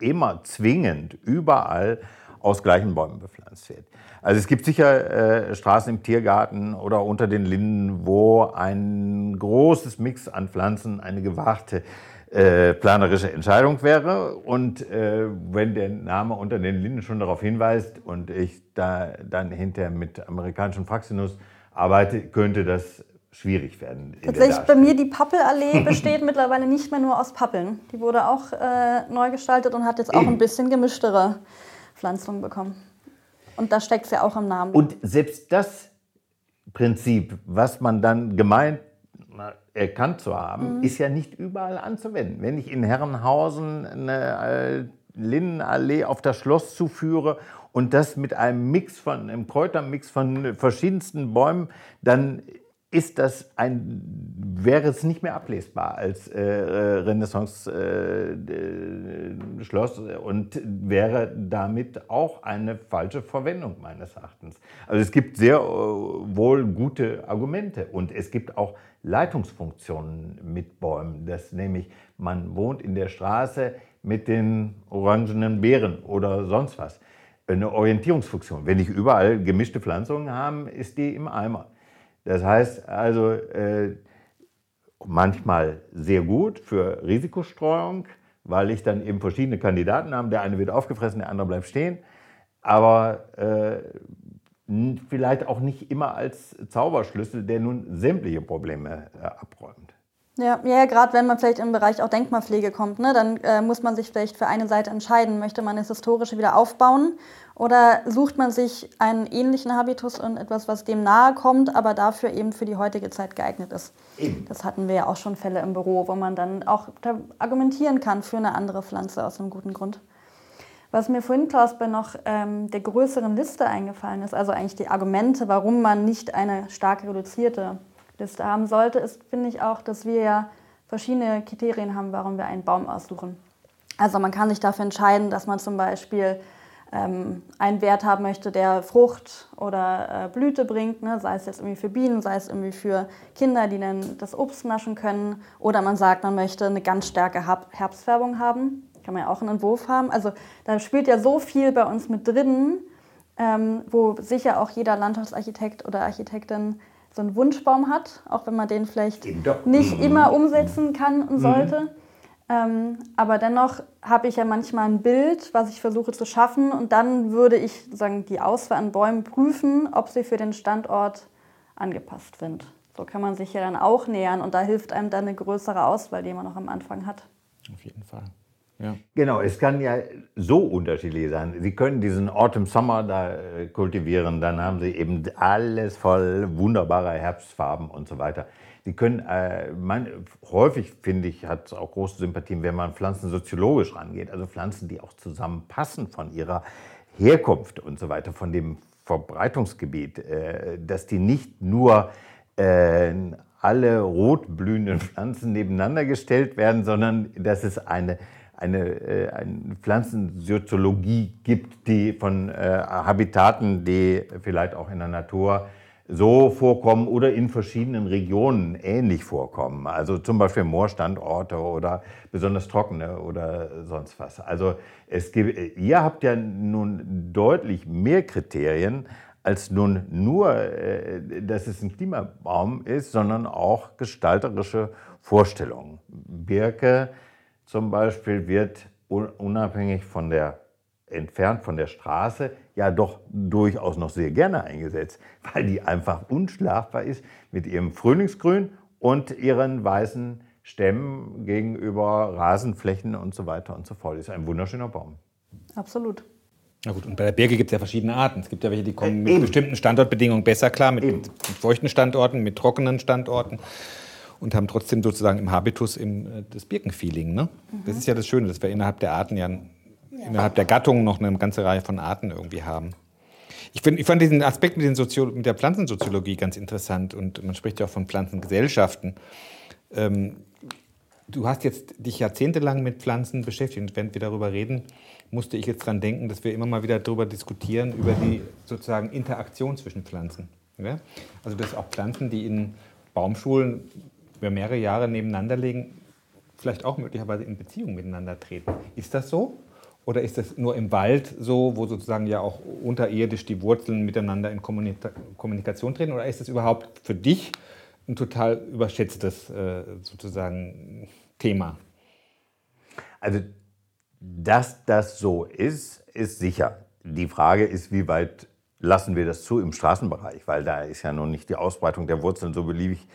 immer zwingend überall aus gleichen Bäumen bepflanzt wird. Also es gibt sicher äh, Straßen im Tiergarten oder unter den Linden, wo ein großes Mix an Pflanzen eine gewagte äh, planerische Entscheidung wäre. Und äh, wenn der Name unter den Linden schon darauf hinweist und ich da dann hinterher mit amerikanischen Fraxinus arbeite, könnte das schwierig werden. Tatsächlich bei mir die Pappelallee besteht mittlerweile nicht mehr nur aus Pappeln. Die wurde auch äh, neu gestaltet und hat jetzt auch ein bisschen gemischtere Pflanzungen bekommen. Und da steckt es ja auch im Namen. Und selbst das Prinzip, was man dann gemeint erkannt zu haben, mhm. ist ja nicht überall anzuwenden. Wenn ich in Herrenhausen eine äh, Linnenallee auf das Schloss zuführe und das mit einem Mix von, einem Kräutermix von verschiedensten Bäumen, dann ist das ein, wäre es nicht mehr ablesbar als äh, Renaissance-Schloss äh, und wäre damit auch eine falsche Verwendung meines Erachtens. Also es gibt sehr äh, wohl gute Argumente und es gibt auch Leitungsfunktionen mit Bäumen. Das nämlich, man wohnt in der Straße mit den orangenen Beeren oder sonst was. Eine Orientierungsfunktion. Wenn ich überall gemischte Pflanzungen habe, ist die im Eimer. Das heißt also äh, manchmal sehr gut für Risikostreuung, weil ich dann eben verschiedene Kandidaten habe. Der eine wird aufgefressen, der andere bleibt stehen. Aber äh, vielleicht auch nicht immer als Zauberschlüssel, der nun sämtliche Probleme äh, abräumt. Ja, ja gerade wenn man vielleicht im Bereich auch Denkmalpflege kommt, ne, dann äh, muss man sich vielleicht für eine Seite entscheiden. Möchte man das Historische wieder aufbauen oder sucht man sich einen ähnlichen Habitus und etwas, was dem nahe kommt, aber dafür eben für die heutige Zeit geeignet ist? Eben. Das hatten wir ja auch schon Fälle im Büro, wo man dann auch argumentieren kann für eine andere Pflanze aus einem guten Grund. Was mir vorhin, Klaus, bei noch ähm, der größeren Liste eingefallen ist, also eigentlich die Argumente, warum man nicht eine stark reduzierte Liste haben sollte, ist, finde ich auch, dass wir ja verschiedene Kriterien haben, warum wir einen Baum aussuchen. Also man kann sich dafür entscheiden, dass man zum Beispiel ähm, einen Wert haben möchte, der Frucht oder äh, Blüte bringt, ne? sei es jetzt irgendwie für Bienen, sei es irgendwie für Kinder, die dann das Obst naschen können. Oder man sagt, man möchte eine ganz starke Herbstfärbung haben. Kann man ja auch einen Entwurf haben. Also da spielt ja so viel bei uns mit drin, ähm, wo sicher auch jeder Landschaftsarchitekt oder Architektin so einen Wunschbaum hat, auch wenn man den vielleicht nicht mhm. immer umsetzen kann und mhm. sollte. Mhm. Ähm, aber dennoch habe ich ja manchmal ein Bild, was ich versuche zu schaffen und dann würde ich sagen, die Auswahl an Bäumen prüfen, ob sie für den Standort angepasst sind. So kann man sich ja dann auch nähern und da hilft einem dann eine größere Auswahl, die man noch am Anfang hat. Auf jeden Fall. Ja. Genau, es kann ja so unterschiedlich sein. Sie können diesen Autumn Summer da äh, kultivieren, dann haben Sie eben alles voll wunderbarer Herbstfarben und so weiter. Sie können, äh, man, häufig finde ich, hat es auch große Sympathien, wenn man Pflanzen soziologisch rangeht, also Pflanzen, die auch zusammenpassen von ihrer Herkunft und so weiter, von dem Verbreitungsgebiet, äh, dass die nicht nur äh, alle rotblühenden Pflanzen nebeneinander gestellt werden, sondern dass es eine eine, äh, eine Pflanzensoziologie gibt, die von äh, Habitaten, die vielleicht auch in der Natur so vorkommen oder in verschiedenen Regionen ähnlich vorkommen. Also zum Beispiel Moorstandorte oder besonders trockene oder sonst was. Also es gibt, ihr habt ja nun deutlich mehr Kriterien als nun nur, äh, dass es ein Klimabaum ist, sondern auch gestalterische Vorstellungen. Birke zum Beispiel wird unabhängig von der entfernt von der Straße ja doch durchaus noch sehr gerne eingesetzt, weil die einfach unschlagbar ist mit ihrem Frühlingsgrün und ihren weißen Stämmen gegenüber Rasenflächen und so weiter und so fort. Ist ein wunderschöner Baum. Absolut. Na gut, und bei der Birke gibt es ja verschiedene Arten. Es gibt ja welche, die kommen mit Eben. bestimmten Standortbedingungen besser klar, mit, mit feuchten Standorten, mit trockenen Standorten und haben trotzdem sozusagen im Habitus im, äh, das Birkenfeeling. Ne? Mhm. Das ist ja das Schöne, dass wir innerhalb der Arten ja, ja. innerhalb der Gattung noch eine ganze Reihe von Arten irgendwie haben. Ich, find, ich fand diesen Aspekt mit, mit der Pflanzensoziologie ganz interessant und man spricht ja auch von Pflanzengesellschaften. Ähm, du hast jetzt dich jahrzehntelang mit Pflanzen beschäftigt und wenn wir darüber reden, musste ich jetzt daran denken, dass wir immer mal wieder darüber diskutieren, über die sozusagen Interaktion zwischen Pflanzen. Ja? Also dass auch Pflanzen, die in Baumschulen über mehrere Jahre nebeneinander legen, vielleicht auch möglicherweise in Beziehung miteinander treten. Ist das so? Oder ist das nur im Wald so, wo sozusagen ja auch unterirdisch die Wurzeln miteinander in Kommunikation treten? Oder ist das überhaupt für dich ein total überschätztes äh, sozusagen Thema? Also, dass das so ist, ist sicher. Die Frage ist, wie weit lassen wir das zu im Straßenbereich, weil da ist ja noch nicht die Ausbreitung der Wurzeln so beliebig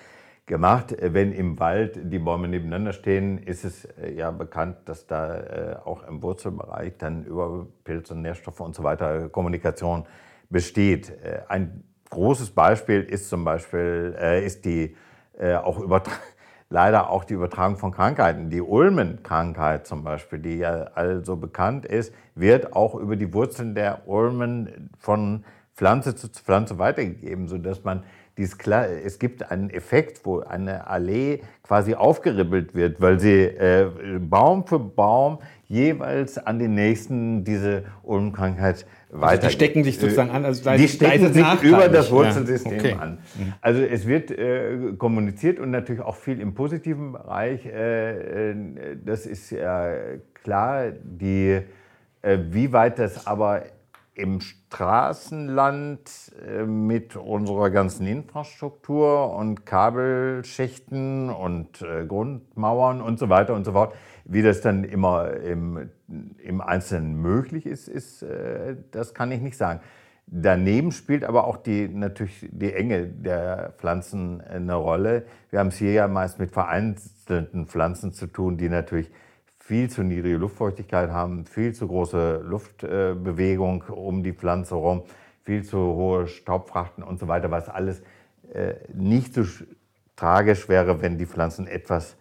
gemacht. Wenn im Wald die Bäume nebeneinander stehen, ist es äh, ja bekannt, dass da äh, auch im Wurzelbereich dann über Pilze, Nährstoffe und so weiter Kommunikation besteht. Äh, ein großes Beispiel ist zum Beispiel ist die auch leider auch die Übertragung von Krankheiten. Die Ulmenkrankheit zum Beispiel, die ja also bekannt ist, wird auch über die Wurzeln der Ulmen von Pflanze zu Pflanze weitergegeben, sodass man dieses, es gibt einen Effekt, wo eine Allee quasi aufgeribbelt wird, weil sie äh, Baum für Baum jeweils an den nächsten diese Ulmenkrankheit weiter. Also die stecken sich sozusagen an, also die stecken sich über das Wurzelsystem ja. okay. an. Mhm. Also es wird äh, kommuniziert und natürlich auch viel im positiven Bereich. Äh, äh das ist ja klar, die, äh, wie weit das aber im Straßenland äh, mit unserer ganzen Infrastruktur und Kabelschächten und äh, Grundmauern und so weiter und so fort, wie das dann immer im, im Einzelnen möglich ist, ist, äh, das kann ich nicht sagen. Daneben spielt aber auch die, natürlich die Enge der Pflanzen eine Rolle. Wir haben es hier ja meist mit vereinzelten Pflanzen zu tun, die natürlich viel zu niedrige Luftfeuchtigkeit haben, viel zu große Luftbewegung um die Pflanze herum, viel zu hohe Staubfrachten und so weiter, was alles äh, nicht so tragisch wäre, wenn die Pflanzen etwas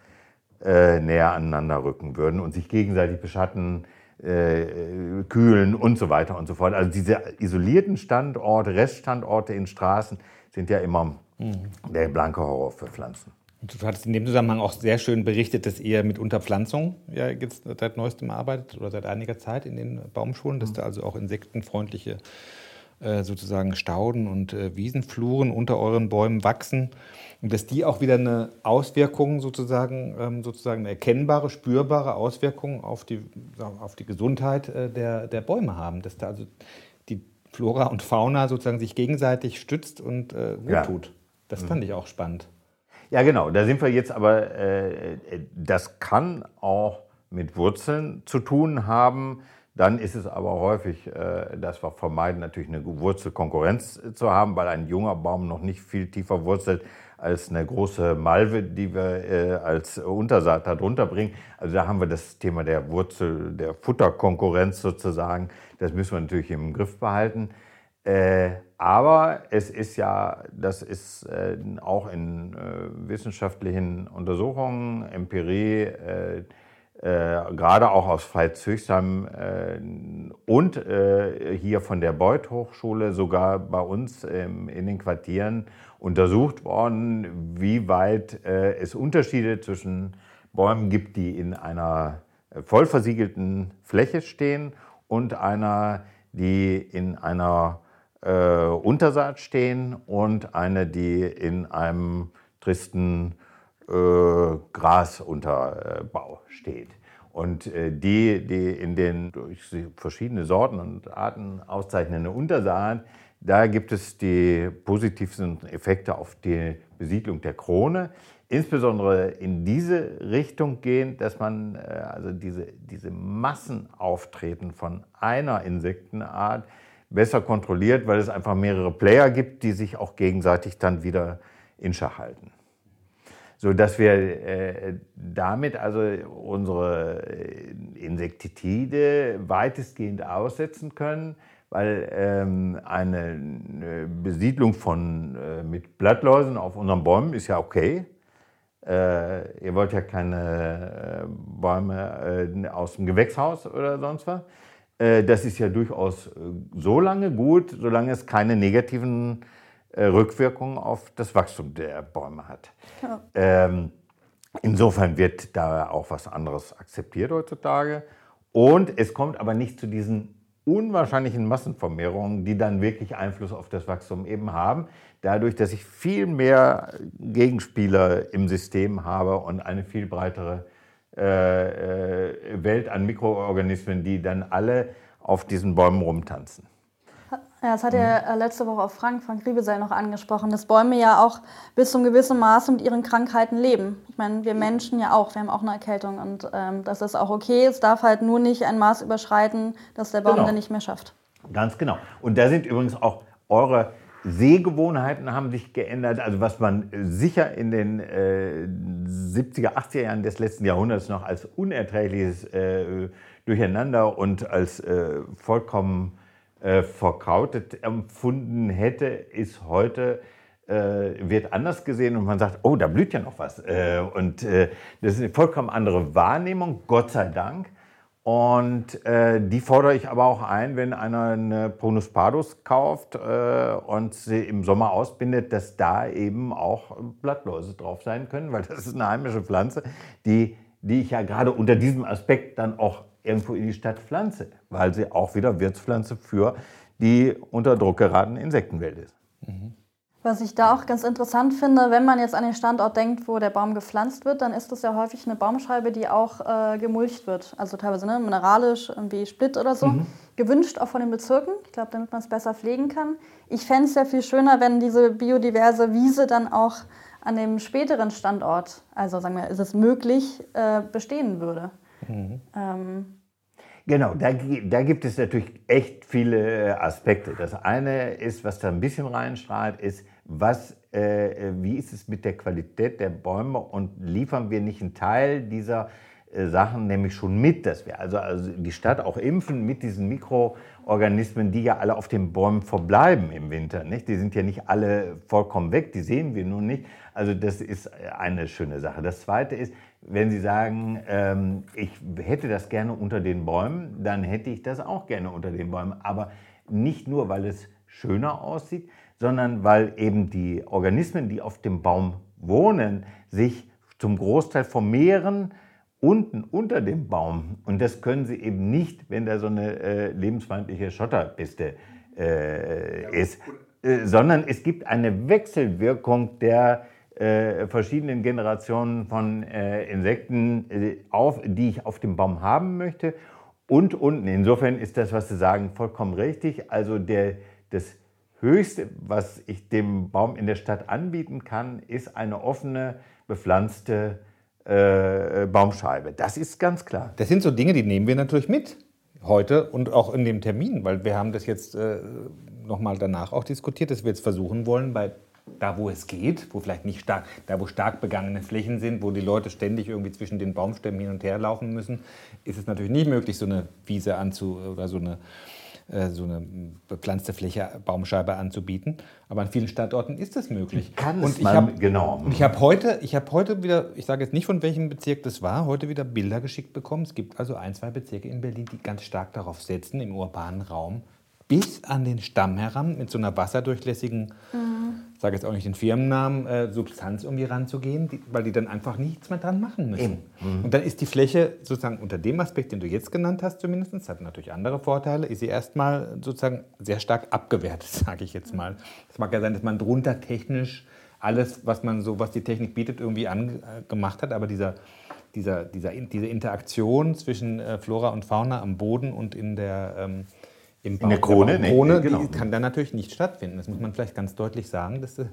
äh, näher aneinander rücken würden und sich gegenseitig beschatten, äh, kühlen und so weiter und so fort. Also diese isolierten Standorte, Reststandorte in Straßen sind ja immer mhm. der blanke Horror für Pflanzen. Du hattest in dem Zusammenhang auch sehr schön berichtet, dass ihr mit Unterpflanzung ja jetzt seit neuestem arbeitet oder seit einiger Zeit in den Baumschulen, dass da also auch insektenfreundliche äh, sozusagen Stauden und äh, Wiesenfluren unter euren Bäumen wachsen und dass die auch wieder eine Auswirkung sozusagen, ähm, sozusagen eine erkennbare, spürbare Auswirkung auf die, auf die Gesundheit äh, der, der Bäume haben, dass da also die Flora und Fauna sozusagen sich gegenseitig stützt und gut ja. tut. Das fand mhm. ich auch spannend. Ja, genau. Da sind wir jetzt aber, äh, das kann auch mit Wurzeln zu tun haben. Dann ist es aber häufig, äh, dass wir vermeiden, natürlich eine Wurzelkonkurrenz zu haben, weil ein junger Baum noch nicht viel tiefer wurzelt als eine große Malve, die wir äh, als Untersaat darunter bringen. Also da haben wir das Thema der Wurzel, der Futterkonkurrenz sozusagen. Das müssen wir natürlich im Griff behalten. Äh, aber es ist ja, das ist äh, auch in äh, wissenschaftlichen Untersuchungen, Empirie, äh, äh, gerade auch aus Veitshöchsheim äh, und äh, hier von der Beuth Hochschule, sogar bei uns in den Quartieren untersucht worden, wie weit es Unterschiede zwischen Bäumen gibt, die in einer voll versiegelten Fläche stehen und einer, die in einer äh, Untersaat stehen und eine, die in einem tristen äh, Grasunterbau steht. Und äh, die, die in den durch verschiedene Sorten und Arten auszeichnende Untersaat, da gibt es die positivsten Effekte auf die Besiedlung der Krone. Insbesondere in diese Richtung gehend, dass man äh, also diese, diese Massenauftreten von einer Insektenart besser kontrolliert, weil es einfach mehrere Player gibt, die sich auch gegenseitig dann wieder in Schach halten. So dass wir äh, damit also unsere äh, Insektizide weitestgehend aussetzen können, weil ähm, eine, eine, Besiedlung von, äh, mit Blattläusen auf unseren Bäumen ist ja okay. Äh, ihr wollt ja keine äh, Bäume äh, aus dem Gewächshaus oder sonst was. Äh, das ist ja durchaus äh, so lange gut, solange es keine negativen äh, Rückwirkungen auf das Wachstum der Bäume hat. Ja. Ähm, insofern wird da auch was anderes akzeptiert heutzutage. Und es kommt aber nicht zu diesen unwahrscheinlichen Massenvermehrungen, die dann wirklich Einfluss auf das Wachstum eben haben, dadurch, dass ich viel mehr Gegenspieler im System habe und eine viel breitere Welt an Mikroorganismen, die dann alle auf diesen Bäumen rumtanzen. Ja, das hat ja äh, letzte Woche auch Frank, Frank Riebesell noch angesprochen, dass Bäume ja auch bis zu einem gewissen Maße mit ihren Krankheiten leben. Ich meine, wir Menschen ja auch, wir haben auch eine Erkältung und ähm, das ist auch okay. Es darf halt nur nicht ein Maß überschreiten, dass der Baum genau. dann nicht mehr schafft. Ganz genau. Und da sind übrigens auch eure Sehgewohnheiten haben sich geändert. Also was man sicher in den äh, 70er, 80er Jahren des letzten Jahrhunderts noch als unerträgliches äh, Durcheinander und als äh, vollkommen äh, verkrautet empfunden hätte, ist heute äh, wird anders gesehen und man sagt, oh, da blüht ja noch was. Äh, und äh, das ist eine vollkommen andere Wahrnehmung, Gott sei Dank. Und äh, die fordere ich aber auch ein, wenn einer eine Prunus pardus kauft äh, und sie im Sommer ausbindet, dass da eben auch Blattläuse drauf sein können, weil das ist eine heimische Pflanze, die, die ich ja gerade unter diesem Aspekt dann auch irgendwo in die Stadt pflanze, weil sie auch wieder Wirtspflanze für die unter Druck geratene Insektenwelt ist. Mhm. Was ich da auch ganz interessant finde, wenn man jetzt an den Standort denkt, wo der Baum gepflanzt wird, dann ist das ja häufig eine Baumscheibe, die auch äh, gemulcht wird. Also teilweise ne, mineralisch, irgendwie Split oder so. Mhm. Gewünscht auch von den Bezirken, ich glaube, damit man es besser pflegen kann. Ich fände es ja viel schöner, wenn diese biodiverse Wiese dann auch an dem späteren Standort, also sagen wir, ist es möglich, äh, bestehen würde. Mhm. Ähm, Genau, da, da, gibt es natürlich echt viele äh, Aspekte. Das eine ist, was da ein bisschen reinstrahlt, ist, was, äh, wie ist es mit der Qualität der Bäume und liefern wir nicht einen Teil dieser äh, Sachen nämlich schon mit, dass wir also, also die Stadt auch impfen mit diesen Mikroorganismen, die ja alle auf den Bäumen verbleiben im Winter. Nicht? Die sind ja nicht alle vollkommen weg, die sehen wir nun nicht. Also das ist eine schöne Sache. Das Zweite ist, wenn Sie sagen, ähm, ich hätte das gerne unter den Bäumen, dann hätte ich das auch gerne unter den Bäumen. Aber nicht nur, weil es schöner aussieht, sondern weil eben die Organismen, die auf dem Baum wohnen, sich zum Großteil vermehren unten unter dem Baum. Und das können sie eben nicht, wenn da so eine äh, lebensfeindliche Schotterpiste äh, ist, äh, sondern es gibt eine Wechselwirkung der äh, verschiedenen Generationen von äh, Insekten, äh, auf, die ich auf dem Baum haben möchte. Und unten, insofern ist das, was Sie sagen, vollkommen richtig. Also der, das Höchste, was ich dem Baum in der Stadt anbieten kann, ist eine offene, bepflanzte äh, Baumscheibe. Das ist ganz klar. Das sind so Dinge, die nehmen wir natürlich mit heute und auch in dem Termin, weil wir haben das jetzt äh, nochmal danach auch diskutiert, dass wir jetzt versuchen wollen, bei da wo es geht, wo vielleicht nicht stark, da wo stark begangene Flächen sind, wo die Leute ständig irgendwie zwischen den Baumstämmen hin und her laufen müssen, ist es natürlich nicht möglich, so eine Wiese anzu oder so eine äh, so eine bepflanzte Fläche, Baumscheibe anzubieten. Aber an vielen Standorten ist das möglich. Kann und ich habe genau. Und ich habe heute, ich habe heute wieder, ich sage jetzt nicht von welchem Bezirk das war, heute wieder Bilder geschickt bekommen. Es gibt also ein, zwei Bezirke in Berlin, die ganz stark darauf setzen, im urbanen Raum bis an den Stamm heran mit so einer wasserdurchlässigen, mhm. Sage jetzt auch nicht den Firmennamen, äh, Substanz irgendwie ranzugehen, die, weil die dann einfach nichts mehr dran machen müssen. Mhm. Und dann ist die Fläche sozusagen unter dem Aspekt, den du jetzt genannt hast zumindest, hat natürlich andere Vorteile, ist sie erstmal sozusagen sehr stark abgewertet, sage ich jetzt mal. Es mag ja sein, dass man drunter technisch alles, was man so, was die Technik bietet, irgendwie angemacht hat, aber dieser dieser, dieser, diese Interaktion zwischen äh, Flora und Fauna am Boden und in der ähm, im in der Krone, der Krone nee, genau. kann dann natürlich nicht stattfinden. Das muss man vielleicht ganz deutlich sagen, dass das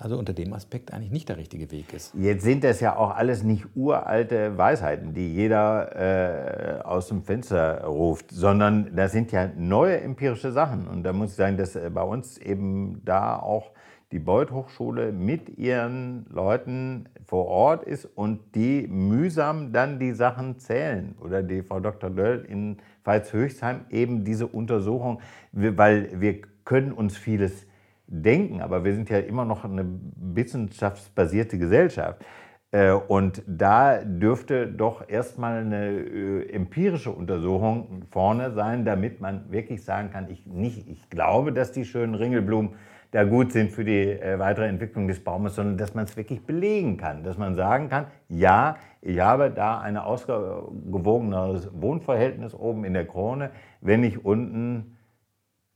also unter dem Aspekt eigentlich nicht der richtige Weg ist. Jetzt sind das ja auch alles nicht uralte Weisheiten, die jeder äh, aus dem Fenster ruft, sondern das sind ja neue empirische Sachen. Und da muss ich sagen, dass äh, bei uns eben da auch die Beuth Hochschule mit ihren Leuten vor Ort ist und die mühsam dann die Sachen zählen. Oder die Frau Dr. Döll in Pfalz-Höchstheim eben diese Untersuchung, weil wir können uns vieles denken, aber wir sind ja immer noch eine wissenschaftsbasierte Gesellschaft. Äh, und da dürfte doch erstmal eine äh, empirische Untersuchung vorne sein, damit man wirklich sagen kann, ich, nicht, ich glaube, dass die schönen Ringelblumen da gut sind für die äh, weitere Entwicklung des Baumes, sondern dass man es wirklich belegen kann, dass man sagen kann, ja, ich habe da ein ausgewogeneres Wohnverhältnis oben in der Krone, wenn ich unten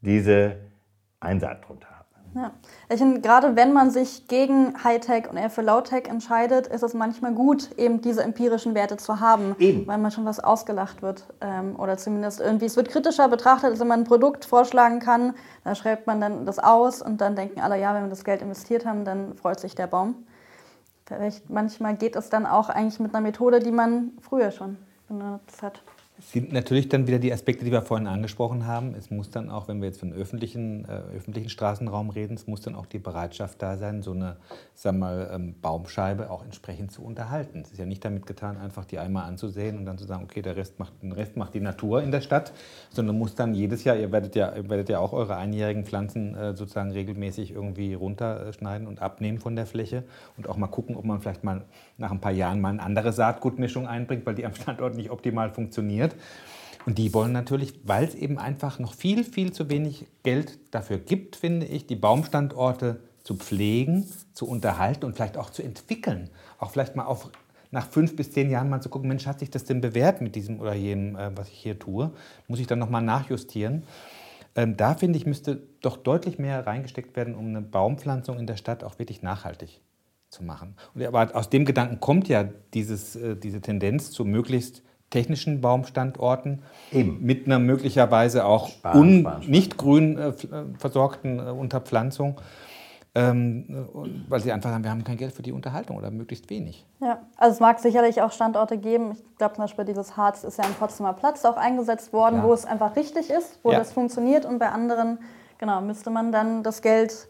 diese Einsaat drunter habe. Ja. Ich finde, gerade wenn man sich gegen Hightech und eher für Low-Tech entscheidet, ist es manchmal gut, eben diese empirischen Werte zu haben, eben. weil man schon was ausgelacht wird. Ähm, oder zumindest irgendwie, es wird kritischer betrachtet, als wenn man ein Produkt vorschlagen kann. Da schreibt man dann das aus und dann denken alle, ja, wenn wir das Geld investiert haben, dann freut sich der Baum. Vielleicht manchmal geht es dann auch eigentlich mit einer Methode, die man früher schon benutzt hat. Es sind natürlich dann wieder die Aspekte, die wir vorhin angesprochen haben. Es muss dann auch, wenn wir jetzt von öffentlichen, äh, öffentlichen Straßenraum reden, es muss dann auch die Bereitschaft da sein, so eine sag mal, ähm, Baumscheibe auch entsprechend zu unterhalten. Es ist ja nicht damit getan, einfach die einmal anzusehen und dann zu sagen, okay, der Rest macht, den Rest macht die Natur in der Stadt, sondern muss dann jedes Jahr, ihr werdet ja, ihr werdet ja auch eure einjährigen Pflanzen äh, sozusagen regelmäßig irgendwie runterschneiden und abnehmen von der Fläche und auch mal gucken, ob man vielleicht mal nach ein paar Jahren mal eine andere Saatgutmischung einbringt, weil die am Standort nicht optimal funktioniert. Und die wollen natürlich, weil es eben einfach noch viel, viel zu wenig Geld dafür gibt, finde ich, die Baumstandorte zu pflegen, zu unterhalten und vielleicht auch zu entwickeln. Auch vielleicht mal auf, nach fünf bis zehn Jahren mal zu gucken, Mensch, hat sich das denn bewährt mit diesem oder jenem, äh, was ich hier tue? Muss ich dann nochmal nachjustieren? Ähm, da finde ich, müsste doch deutlich mehr reingesteckt werden, um eine Baumpflanzung in der Stadt auch wirklich nachhaltig zu machen. Und aber aus dem Gedanken kommt ja dieses, äh, diese Tendenz zu möglichst technischen Baumstandorten Eben. mit einer möglicherweise auch sparen, un, sparen, sparen. nicht grün äh, äh versorgten äh, Unterpflanzung. Ähm, äh, weil sie einfach sagen, wir haben kein Geld für die Unterhaltung oder möglichst wenig. Ja, also es mag sicherlich auch Standorte geben. Ich glaube zum Beispiel, dieses Harz ist ja am Potsdamer Platz auch eingesetzt worden, ja. wo es einfach richtig ist, wo ja. das funktioniert. Und bei anderen, genau, müsste man dann das Geld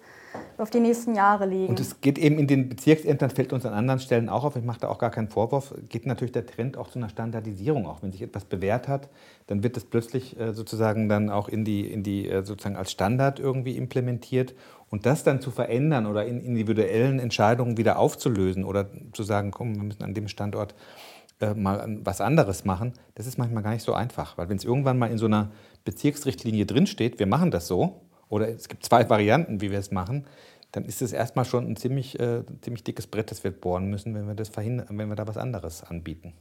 auf die nächsten Jahre legen. Und es geht eben in den Bezirksämtern, fällt uns an anderen Stellen auch auf, ich mache da auch gar keinen Vorwurf, geht natürlich der Trend auch zu einer Standardisierung. Auch wenn sich etwas bewährt hat, dann wird das plötzlich äh, sozusagen dann auch in die, in die äh, sozusagen als Standard irgendwie implementiert. Und das dann zu verändern oder in individuellen Entscheidungen wieder aufzulösen oder zu sagen, komm, wir müssen an dem Standort äh, mal was anderes machen, das ist manchmal gar nicht so einfach. Weil wenn es irgendwann mal in so einer Bezirksrichtlinie drinsteht, wir machen das so, oder es gibt zwei Varianten, wie wir es machen, dann ist es erstmal schon ein ziemlich, äh, ziemlich dickes Brett, das wir bohren müssen, wenn wir, das verhindern, wenn wir da was anderes anbieten.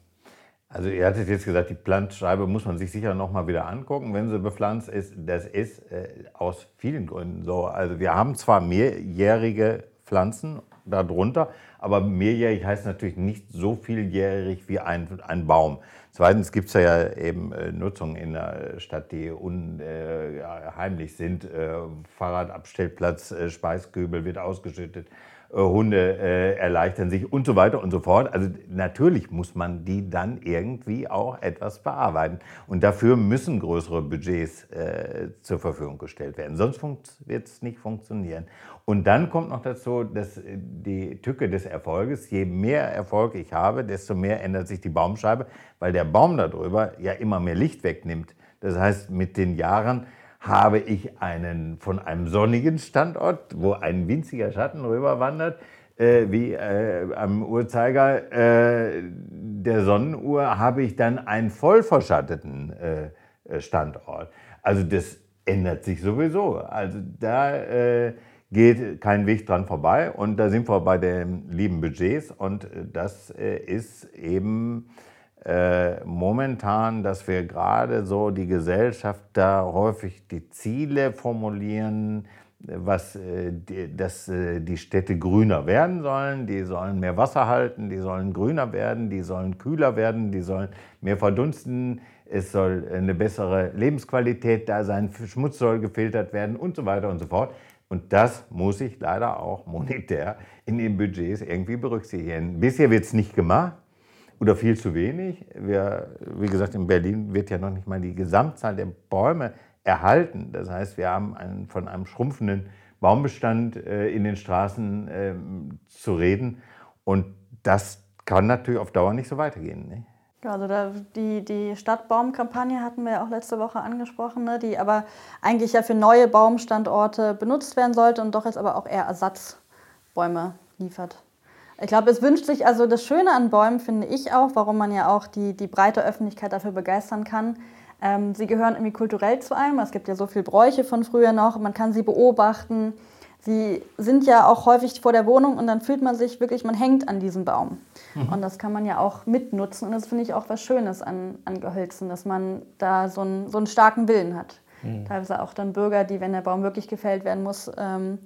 Also ihr hattet jetzt gesagt, die Pflanzscheibe muss man sich sicher noch mal wieder angucken, wenn sie bepflanzt ist. Das ist äh, aus vielen Gründen so. Also wir haben zwar mehrjährige Pflanzen darunter, aber mehrjährig heißt natürlich nicht so vieljährig wie ein, ein Baum. Zweitens gibt es ja eben äh, Nutzungen in der Stadt, die unheimlich sind. Äh, Fahrradabstellplatz, äh, Speiskübel wird ausgeschüttet. Äh, Hunde äh, erleichtern sich und so weiter und so fort. Also natürlich muss man die dann irgendwie auch etwas bearbeiten. Und dafür müssen größere Budgets äh, zur Verfügung gestellt werden. Sonst wird es nicht funktionieren. Und dann kommt noch dazu, dass die Tücke des Erfolges, je mehr Erfolg ich habe, desto mehr ändert sich die Baumscheibe, weil der Baum darüber ja immer mehr Licht wegnimmt. Das heißt, mit den Jahren habe ich einen von einem sonnigen Standort, wo ein winziger Schatten rüberwandert, äh, wie äh, am Uhrzeiger äh, der Sonnenuhr, habe ich dann einen voll verschatteten äh, Standort. Also das ändert sich sowieso. Also da äh, geht kein Weg dran vorbei und da sind wir bei den lieben Budgets und das äh, ist eben äh, momentan, dass wir gerade so die Gesellschaft da häufig die Ziele formulieren, was, äh, die, dass äh, die Städte grüner werden sollen, die sollen mehr Wasser halten, die sollen grüner werden, die sollen kühler werden, die sollen mehr verdunsten, es soll eine bessere Lebensqualität da sein, Schmutz soll gefiltert werden und so weiter und so fort. Und das muss ich leider auch monetär in den Budgets irgendwie berücksichtigen. Bisher wird es nicht gemacht oder viel zu wenig. Wir, wie gesagt, in Berlin wird ja noch nicht mal die Gesamtzahl der Bäume erhalten. Das heißt, wir haben einen, von einem schrumpfenden Baumbestand äh, in den Straßen äh, zu reden. Und das kann natürlich auf Dauer nicht so weitergehen. Ne? Also da, die, die Stadtbaumkampagne hatten wir ja auch letzte Woche angesprochen, ne, die aber eigentlich ja für neue Baumstandorte benutzt werden sollte und doch jetzt aber auch eher Ersatzbäume liefert. Ich glaube, es wünscht sich, also das Schöne an Bäumen finde ich auch, warum man ja auch die, die breite Öffentlichkeit dafür begeistern kann. Ähm, sie gehören irgendwie kulturell zu einem. Es gibt ja so viele Bräuche von früher noch. Man kann sie beobachten. Sie sind ja auch häufig vor der Wohnung und dann fühlt man sich wirklich, man hängt an diesem Baum. Mhm. Und das kann man ja auch mitnutzen. Und das finde ich auch was Schönes an, an Gehölzen, dass man da so einen, so einen starken Willen hat. Mhm. Teilweise auch dann Bürger, die, wenn der Baum wirklich gefällt werden muss, ähm,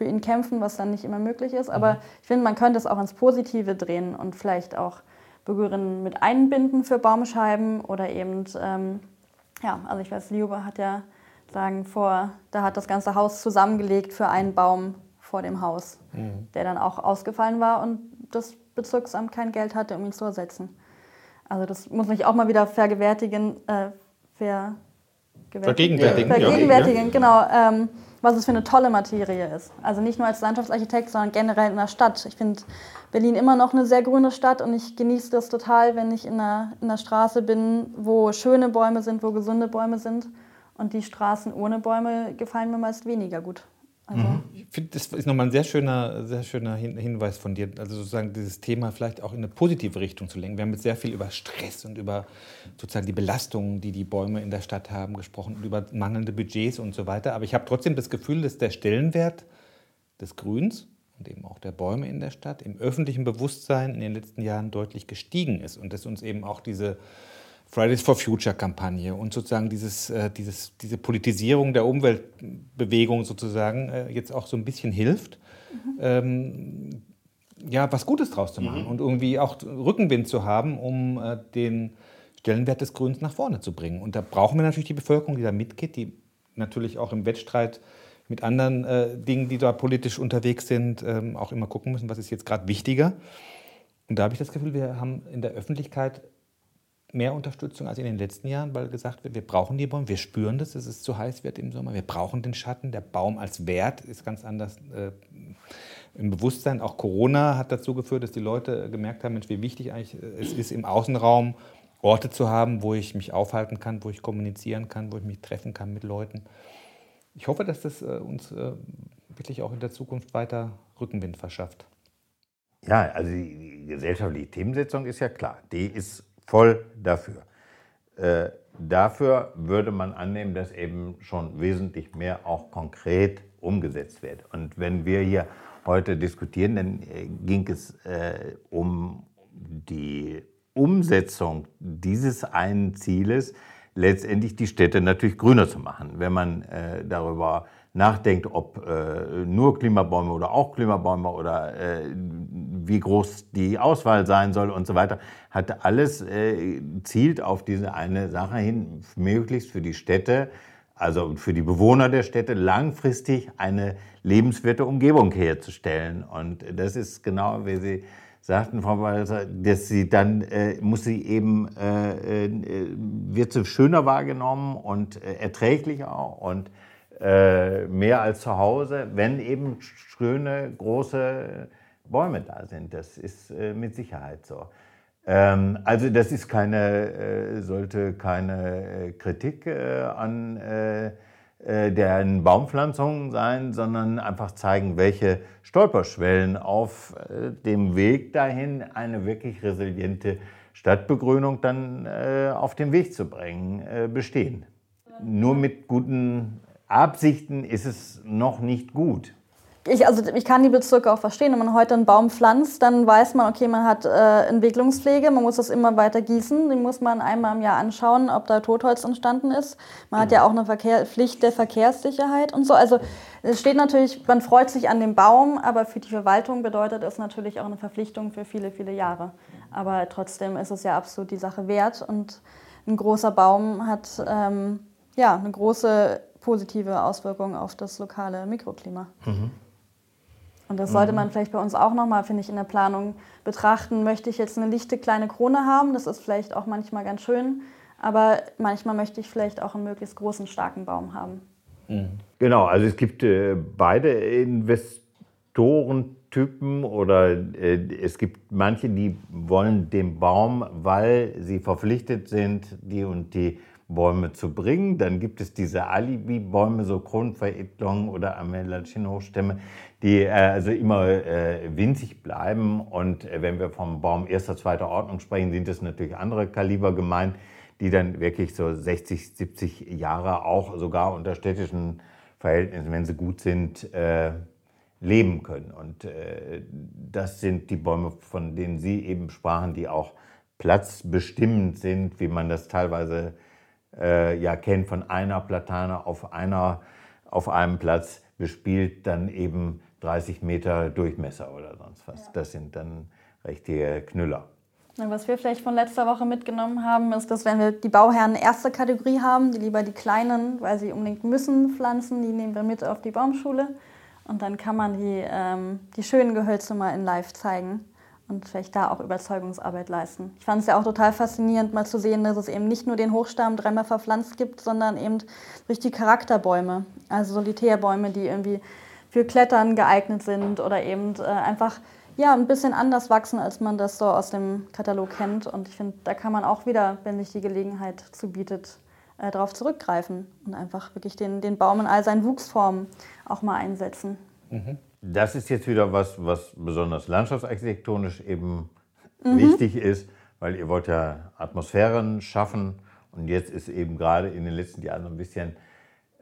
für ihn kämpfen, was dann nicht immer möglich ist. Aber mhm. ich finde, man könnte es auch ins Positive drehen und vielleicht auch Bürgerinnen mit einbinden für Baumscheiben oder eben, ähm, ja, also ich weiß, Liuba hat ja sagen vor, da hat das ganze Haus zusammengelegt für einen Baum vor dem Haus, mhm. der dann auch ausgefallen war und das Bezirksamt kein Geld hatte, um ihn zu ersetzen. Also das muss ich auch mal wieder vergewärtigen, äh, ver, vergegenwärtigen. Vergegenwärtigen, ja. genau. Ähm, was es für eine tolle Materie ist. Also nicht nur als Landschaftsarchitekt, sondern generell in der Stadt. Ich finde Berlin immer noch eine sehr grüne Stadt und ich genieße das total, wenn ich in der, in der Straße bin, wo schöne Bäume sind, wo gesunde Bäume sind. Und die Straßen ohne Bäume gefallen mir meist weniger gut. Also mhm. Ich finde, das ist nochmal ein sehr schöner, sehr schöner Hinweis von dir, also sozusagen dieses Thema vielleicht auch in eine positive Richtung zu lenken. Wir haben jetzt sehr viel über Stress und über sozusagen die Belastungen, die die Bäume in der Stadt haben, gesprochen und über mangelnde Budgets und so weiter. Aber ich habe trotzdem das Gefühl, dass der Stellenwert des Grüns und eben auch der Bäume in der Stadt im öffentlichen Bewusstsein in den letzten Jahren deutlich gestiegen ist und dass uns eben auch diese Fridays for Future Kampagne und sozusagen dieses, äh, dieses, diese Politisierung der Umweltbewegung sozusagen äh, jetzt auch so ein bisschen hilft, mhm. ähm, ja, was Gutes draus zu machen mhm. und irgendwie auch Rückenwind zu haben, um äh, den Stellenwert des Grüns nach vorne zu bringen. Und da brauchen wir natürlich die Bevölkerung, die da mitgeht, die natürlich auch im Wettstreit mit anderen äh, Dingen, die da politisch unterwegs sind, ähm, auch immer gucken müssen, was ist jetzt gerade wichtiger. Und da habe ich das Gefühl, wir haben in der Öffentlichkeit mehr Unterstützung als in den letzten Jahren, weil gesagt wird, wir brauchen die Bäume, wir spüren das, dass es zu heiß wird im Sommer, wir brauchen den Schatten, der Baum als Wert ist ganz anders äh, im Bewusstsein. Auch Corona hat dazu geführt, dass die Leute gemerkt haben, Mensch, wie wichtig eigentlich äh, es ist, im Außenraum Orte zu haben, wo ich mich aufhalten kann, wo ich kommunizieren kann, wo ich mich treffen kann mit Leuten. Ich hoffe, dass das äh, uns äh, wirklich auch in der Zukunft weiter Rückenwind verschafft. Ja, also die gesellschaftliche Themensetzung ist ja klar. Die ist voll dafür. Äh, dafür würde man annehmen, dass eben schon wesentlich mehr auch konkret umgesetzt wird. Und wenn wir hier heute diskutieren, dann äh, ging es äh, um die Umsetzung dieses einen Zieles, letztendlich die Städte natürlich grüner zu machen. Wenn man äh, darüber nachdenkt, ob äh, nur Klimabäume oder auch Klimabäume oder äh, wie groß die Auswahl sein soll und so weiter, hat alles äh, zielt auf diese eine Sache hin, möglichst für die Städte, also für die Bewohner der Städte langfristig eine lebenswerte Umgebung herzustellen. Und das ist genau, wie Sie sagten, Frau Walter, dass sie dann äh, muss sie eben äh, äh, wird sie schöner wahrgenommen und äh, erträglicher und äh, mehr als zu Hause, wenn eben schöne, große Bäume da sind. Das ist äh, mit Sicherheit so. Ähm, also das ist keine, äh, sollte keine Kritik an deren Baumpflanzungen sein, sondern einfach zeigen, welche Stolperschwellen auf dem Weg dahin eine wirklich resiliente Stadtbegrünung dann auf den Weg zu bringen bestehen. Nur mit guten Absichten ist es noch nicht gut. Ich, also ich kann die Bezirke auch verstehen. Wenn man heute einen Baum pflanzt, dann weiß man, okay, man hat äh, Entwicklungspflege, man muss das immer weiter gießen, den muss man einmal im Jahr anschauen, ob da Totholz entstanden ist. Man hat ja auch eine Verkehr Pflicht der Verkehrssicherheit und so. Also es steht natürlich, man freut sich an dem Baum, aber für die Verwaltung bedeutet es natürlich auch eine Verpflichtung für viele, viele Jahre. Aber trotzdem ist es ja absolut die Sache wert und ein großer Baum hat ähm, ja eine große positive Auswirkungen auf das lokale Mikroklima. Mhm. Und das sollte man vielleicht bei uns auch nochmal, finde ich, in der Planung betrachten. Möchte ich jetzt eine lichte kleine Krone haben? Das ist vielleicht auch manchmal ganz schön. Aber manchmal möchte ich vielleicht auch einen möglichst großen, starken Baum haben. Mhm. Genau, also es gibt äh, beide Investorentypen oder äh, es gibt manche, die wollen den Baum, weil sie verpflichtet sind, die und die Bäume zu bringen. Dann gibt es diese Alibi-Bäume, so Kronveredlungen oder Amelanchino-Stämme, die äh, also immer äh, winzig bleiben. Und äh, wenn wir vom Baum erster, zweiter Ordnung sprechen, sind es natürlich andere Kaliber gemeint, die dann wirklich so 60, 70 Jahre auch sogar unter städtischen Verhältnissen, wenn sie gut sind, äh, leben können. Und äh, das sind die Bäume, von denen Sie eben sprachen, die auch platzbestimmend sind, wie man das teilweise äh, ja kennt, von einer Platane auf, einer, auf einem Platz bespielt, dann eben 30 Meter Durchmesser oder sonst was. Ja. Das sind dann richtige Knüller. Was wir vielleicht von letzter Woche mitgenommen haben, ist, dass wenn wir die Bauherren erste Kategorie haben, die lieber die kleinen, weil sie unbedingt müssen pflanzen, die nehmen wir mit auf die Baumschule. Und dann kann man die, ähm, die schönen Gehölze mal in live zeigen. Und vielleicht da auch Überzeugungsarbeit leisten. Ich fand es ja auch total faszinierend, mal zu sehen, dass es eben nicht nur den Hochstamm verpflanzt gibt, sondern eben richtig Charakterbäume, also Solitärbäume, die irgendwie für Klettern geeignet sind oder eben äh, einfach ja, ein bisschen anders wachsen, als man das so aus dem Katalog kennt. Und ich finde, da kann man auch wieder, wenn sich die Gelegenheit zu bietet, äh, darauf zurückgreifen und einfach wirklich den, den Baum in all seinen Wuchsformen auch mal einsetzen. Mhm. Das ist jetzt wieder was, was besonders landschaftsarchitektonisch eben mhm. wichtig ist, weil ihr wollt ja Atmosphären schaffen und jetzt ist eben gerade in den letzten Jahren so ein bisschen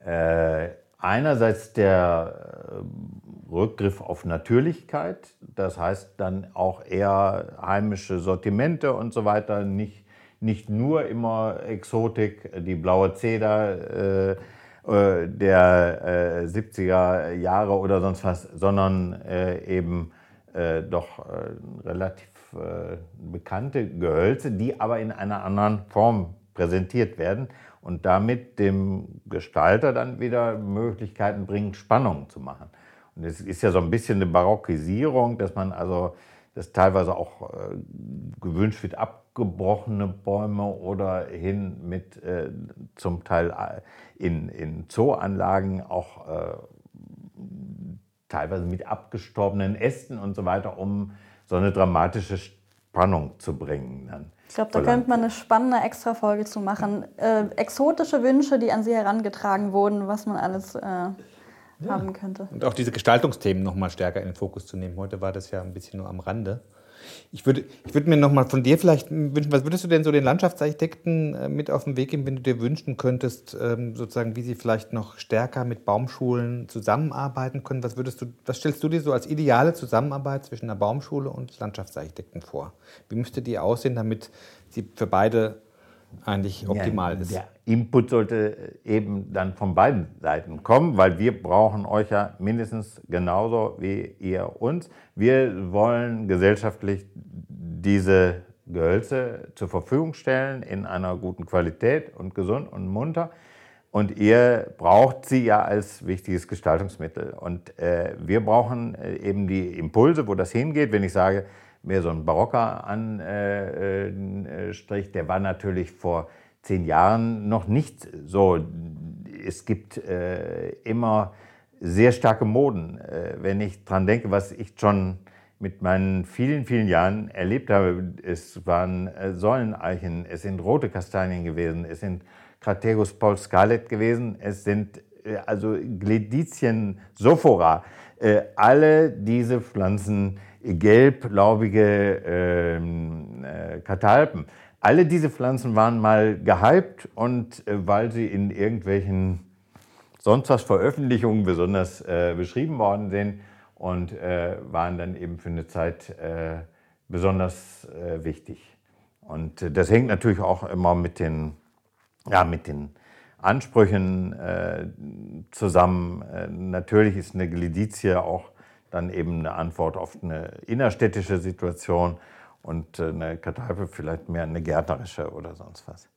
äh, einerseits der äh, Rückgriff auf Natürlichkeit, das heißt dann auch eher heimische Sortimente und so weiter, nicht, nicht nur immer Exotik, die blaue Zeder äh, äh der äh, 70er Jahre oder sonst was, sondern äh, eben äh, doch relativ bekannte Gehölze, die aber in einer anderen Form präsentiert werden und damit dem Gestalter dann wieder Möglichkeiten bringen, Spannungen zu machen. Und es ist ja so ein bisschen eine Barockisierung, dass man also, dass teilweise auch gewünscht wird, abgebrochene Bäume oder hin mit äh, zum Teil äh, in, in Zooanlagen auch äh, teilweise mit abgestorbenen Ästen und so weiter, um so eine dramatische Spannung zu bringen. Dann. Ich glaube, da könnte man eine spannende Extra-Folge zu machen. Äh, exotische Wünsche, die an Sie herangetragen wurden, was man alles äh, ja. haben könnte. Und auch diese Gestaltungsthemen noch mal stärker in den Fokus zu nehmen. Heute war das ja ein bisschen nur am Rande. Ich würde, ich würde mir noch mal von dir vielleicht wünschen, was würdest du denn so den Landschaftsarchitekten äh, mit auf den Weg geben, wenn du dir wünschen könntest, ähm, sozusagen, wie sie vielleicht noch stärker mit Baumschulen zusammenarbeiten können? Was würdest du, was stellst du dir so als ideale Zusammenarbeit zwischen einer Baumschule und Landschaftsarchitekten vor? Wie müsste die aussehen, damit sie für beide eigentlich optimal ja, ist? Der Input sollte eben dann von beiden Seiten kommen, weil wir brauchen euch ja mindestens genauso wie ihr uns. Wir wollen gesellschaftlich diese Gehölze zur Verfügung stellen in einer guten Qualität und gesund und munter. Und ihr braucht sie ja als wichtiges Gestaltungsmittel. Und äh, wir brauchen äh, eben die Impulse, wo das hingeht. Wenn ich sage, wer so ein barocker Anstrich, äh, der war natürlich vor zehn Jahren noch nicht so. Es gibt äh, immer sehr starke Moden. Äh, wenn ich daran denke, was ich schon mit meinen vielen, vielen Jahren erlebt habe, es waren äh, Säuleneichen, es sind rote Kastanien gewesen, es sind Crategus Paul Scarlet gewesen, es sind äh, also Gleditien Sophora. Alle diese Pflanzen, gelblaubige ähm, Katalpen, alle diese Pflanzen waren mal gehypt und weil sie in irgendwelchen sonst was Veröffentlichungen besonders äh, beschrieben worden sind und äh, waren dann eben für eine Zeit äh, besonders äh, wichtig. Und äh, das hängt natürlich auch immer mit den, ja, mit den Ansprüchen äh, zusammen. natürlich ist eine Gledizie auch dann eben eine Antwort auf eine innerstädtische Situation und eine Kartoffel vielleicht mehr eine gärtnerische oder sonst was.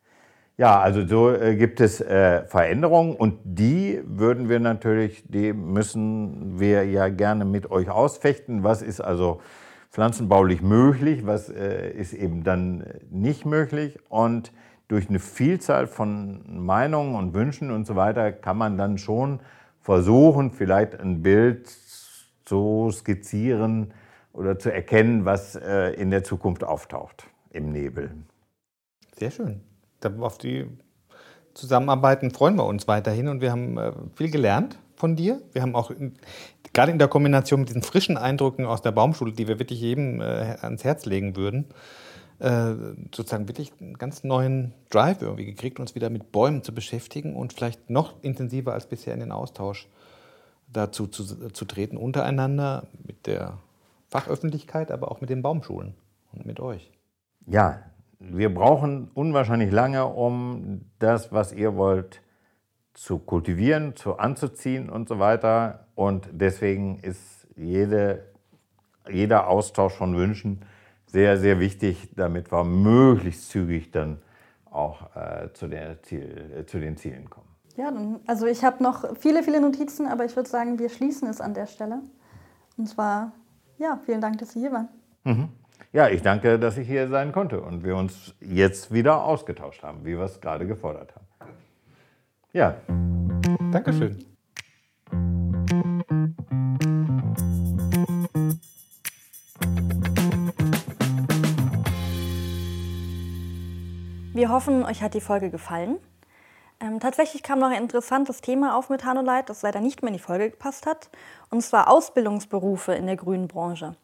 Ja, also so äh, gibt es äh, Veränderungen und die würden wir natürlich, die müssen wir ja gerne mit euch ausfechten. Was ist also pflanzenbaulich möglich, was äh, ist eben dann nicht möglich und durch eine Vielzahl von Meinungen und Wünschen und so weiter kann man dann schon versuchen, vielleicht ein Bild zu skizzieren oder zu erkennen, was äh, in der Zukunft auftaucht im Nebel. Sehr schön auf die Zusammenarbeiten freuen wir uns weiterhin und wir haben äh, viel gelernt von dir. Wir haben auch gerade in der Kombination mit diesen frischen Eindrücken aus der Baumschule, die wir wirklich jedem äh, ans Herz legen würden, äh, sozusagen wirklich einen ganz neuen Drive irgendwie gekriegt, uns wieder mit Bäumen zu beschäftigen und vielleicht noch intensiver als bisher in den Austausch dazu zu, zu treten, untereinander, mit der Fachöffentlichkeit, aber auch mit den Baumschulen und mit euch. Ja, wir brauchen unwahrscheinlich lange, um das, was ihr wollt, zu kultivieren, zu anzuziehen und so weiter. Und deswegen ist jede, jeder Austausch von Wünschen sehr, sehr wichtig, damit wir möglichst zügig dann auch äh, zu, Ziel, äh, zu den Zielen kommen. Ja, also ich habe noch viele, viele Notizen, aber ich würde sagen, wir schließen es an der Stelle. Und zwar, ja, vielen Dank, dass Sie hier waren. Mhm. ja, ich danke, dass ich hier sein konnte und wir uns jetzt wieder ausgetauscht haben, wie wir es gerade gefordert haben. Ja. Dankeschön. Wir hoffen, euch hat die Folge gefallen. Ähm, tatsächlich kam noch ein interessantes Thema auf mit Hanoleit, das leider nicht mehr in die Folge gepasst hat, und zwar Ausbildungsberufe in der grünen Branche.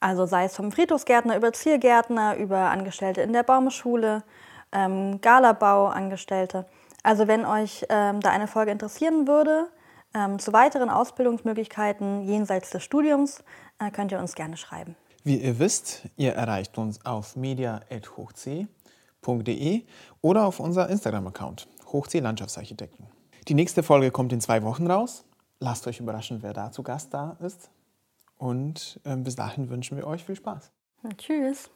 Also sei es vom Friedhofsgärtner über Ziergärtner, über Angestellte in der Baumschule, ähm, Galabau-Angestellte. Also wenn euch ähm, da eine Folge interessieren würde, ähm, zu weiteren Ausbildungsmöglichkeiten jenseits des Studiums, äh, könnt ihr uns gerne schreiben. Wie ihr wisst, ihr erreicht uns auf media.hochc.de oder auf unser Instagram-Account Hochsee Landschaftsarchitekten. Die nächste Folge kommt in zwei Wochen raus. Lasst euch überraschen, wer da zu Gast da ist. Und äh, bis dahin wünschen wir euch viel Spaß. Na, tschüss.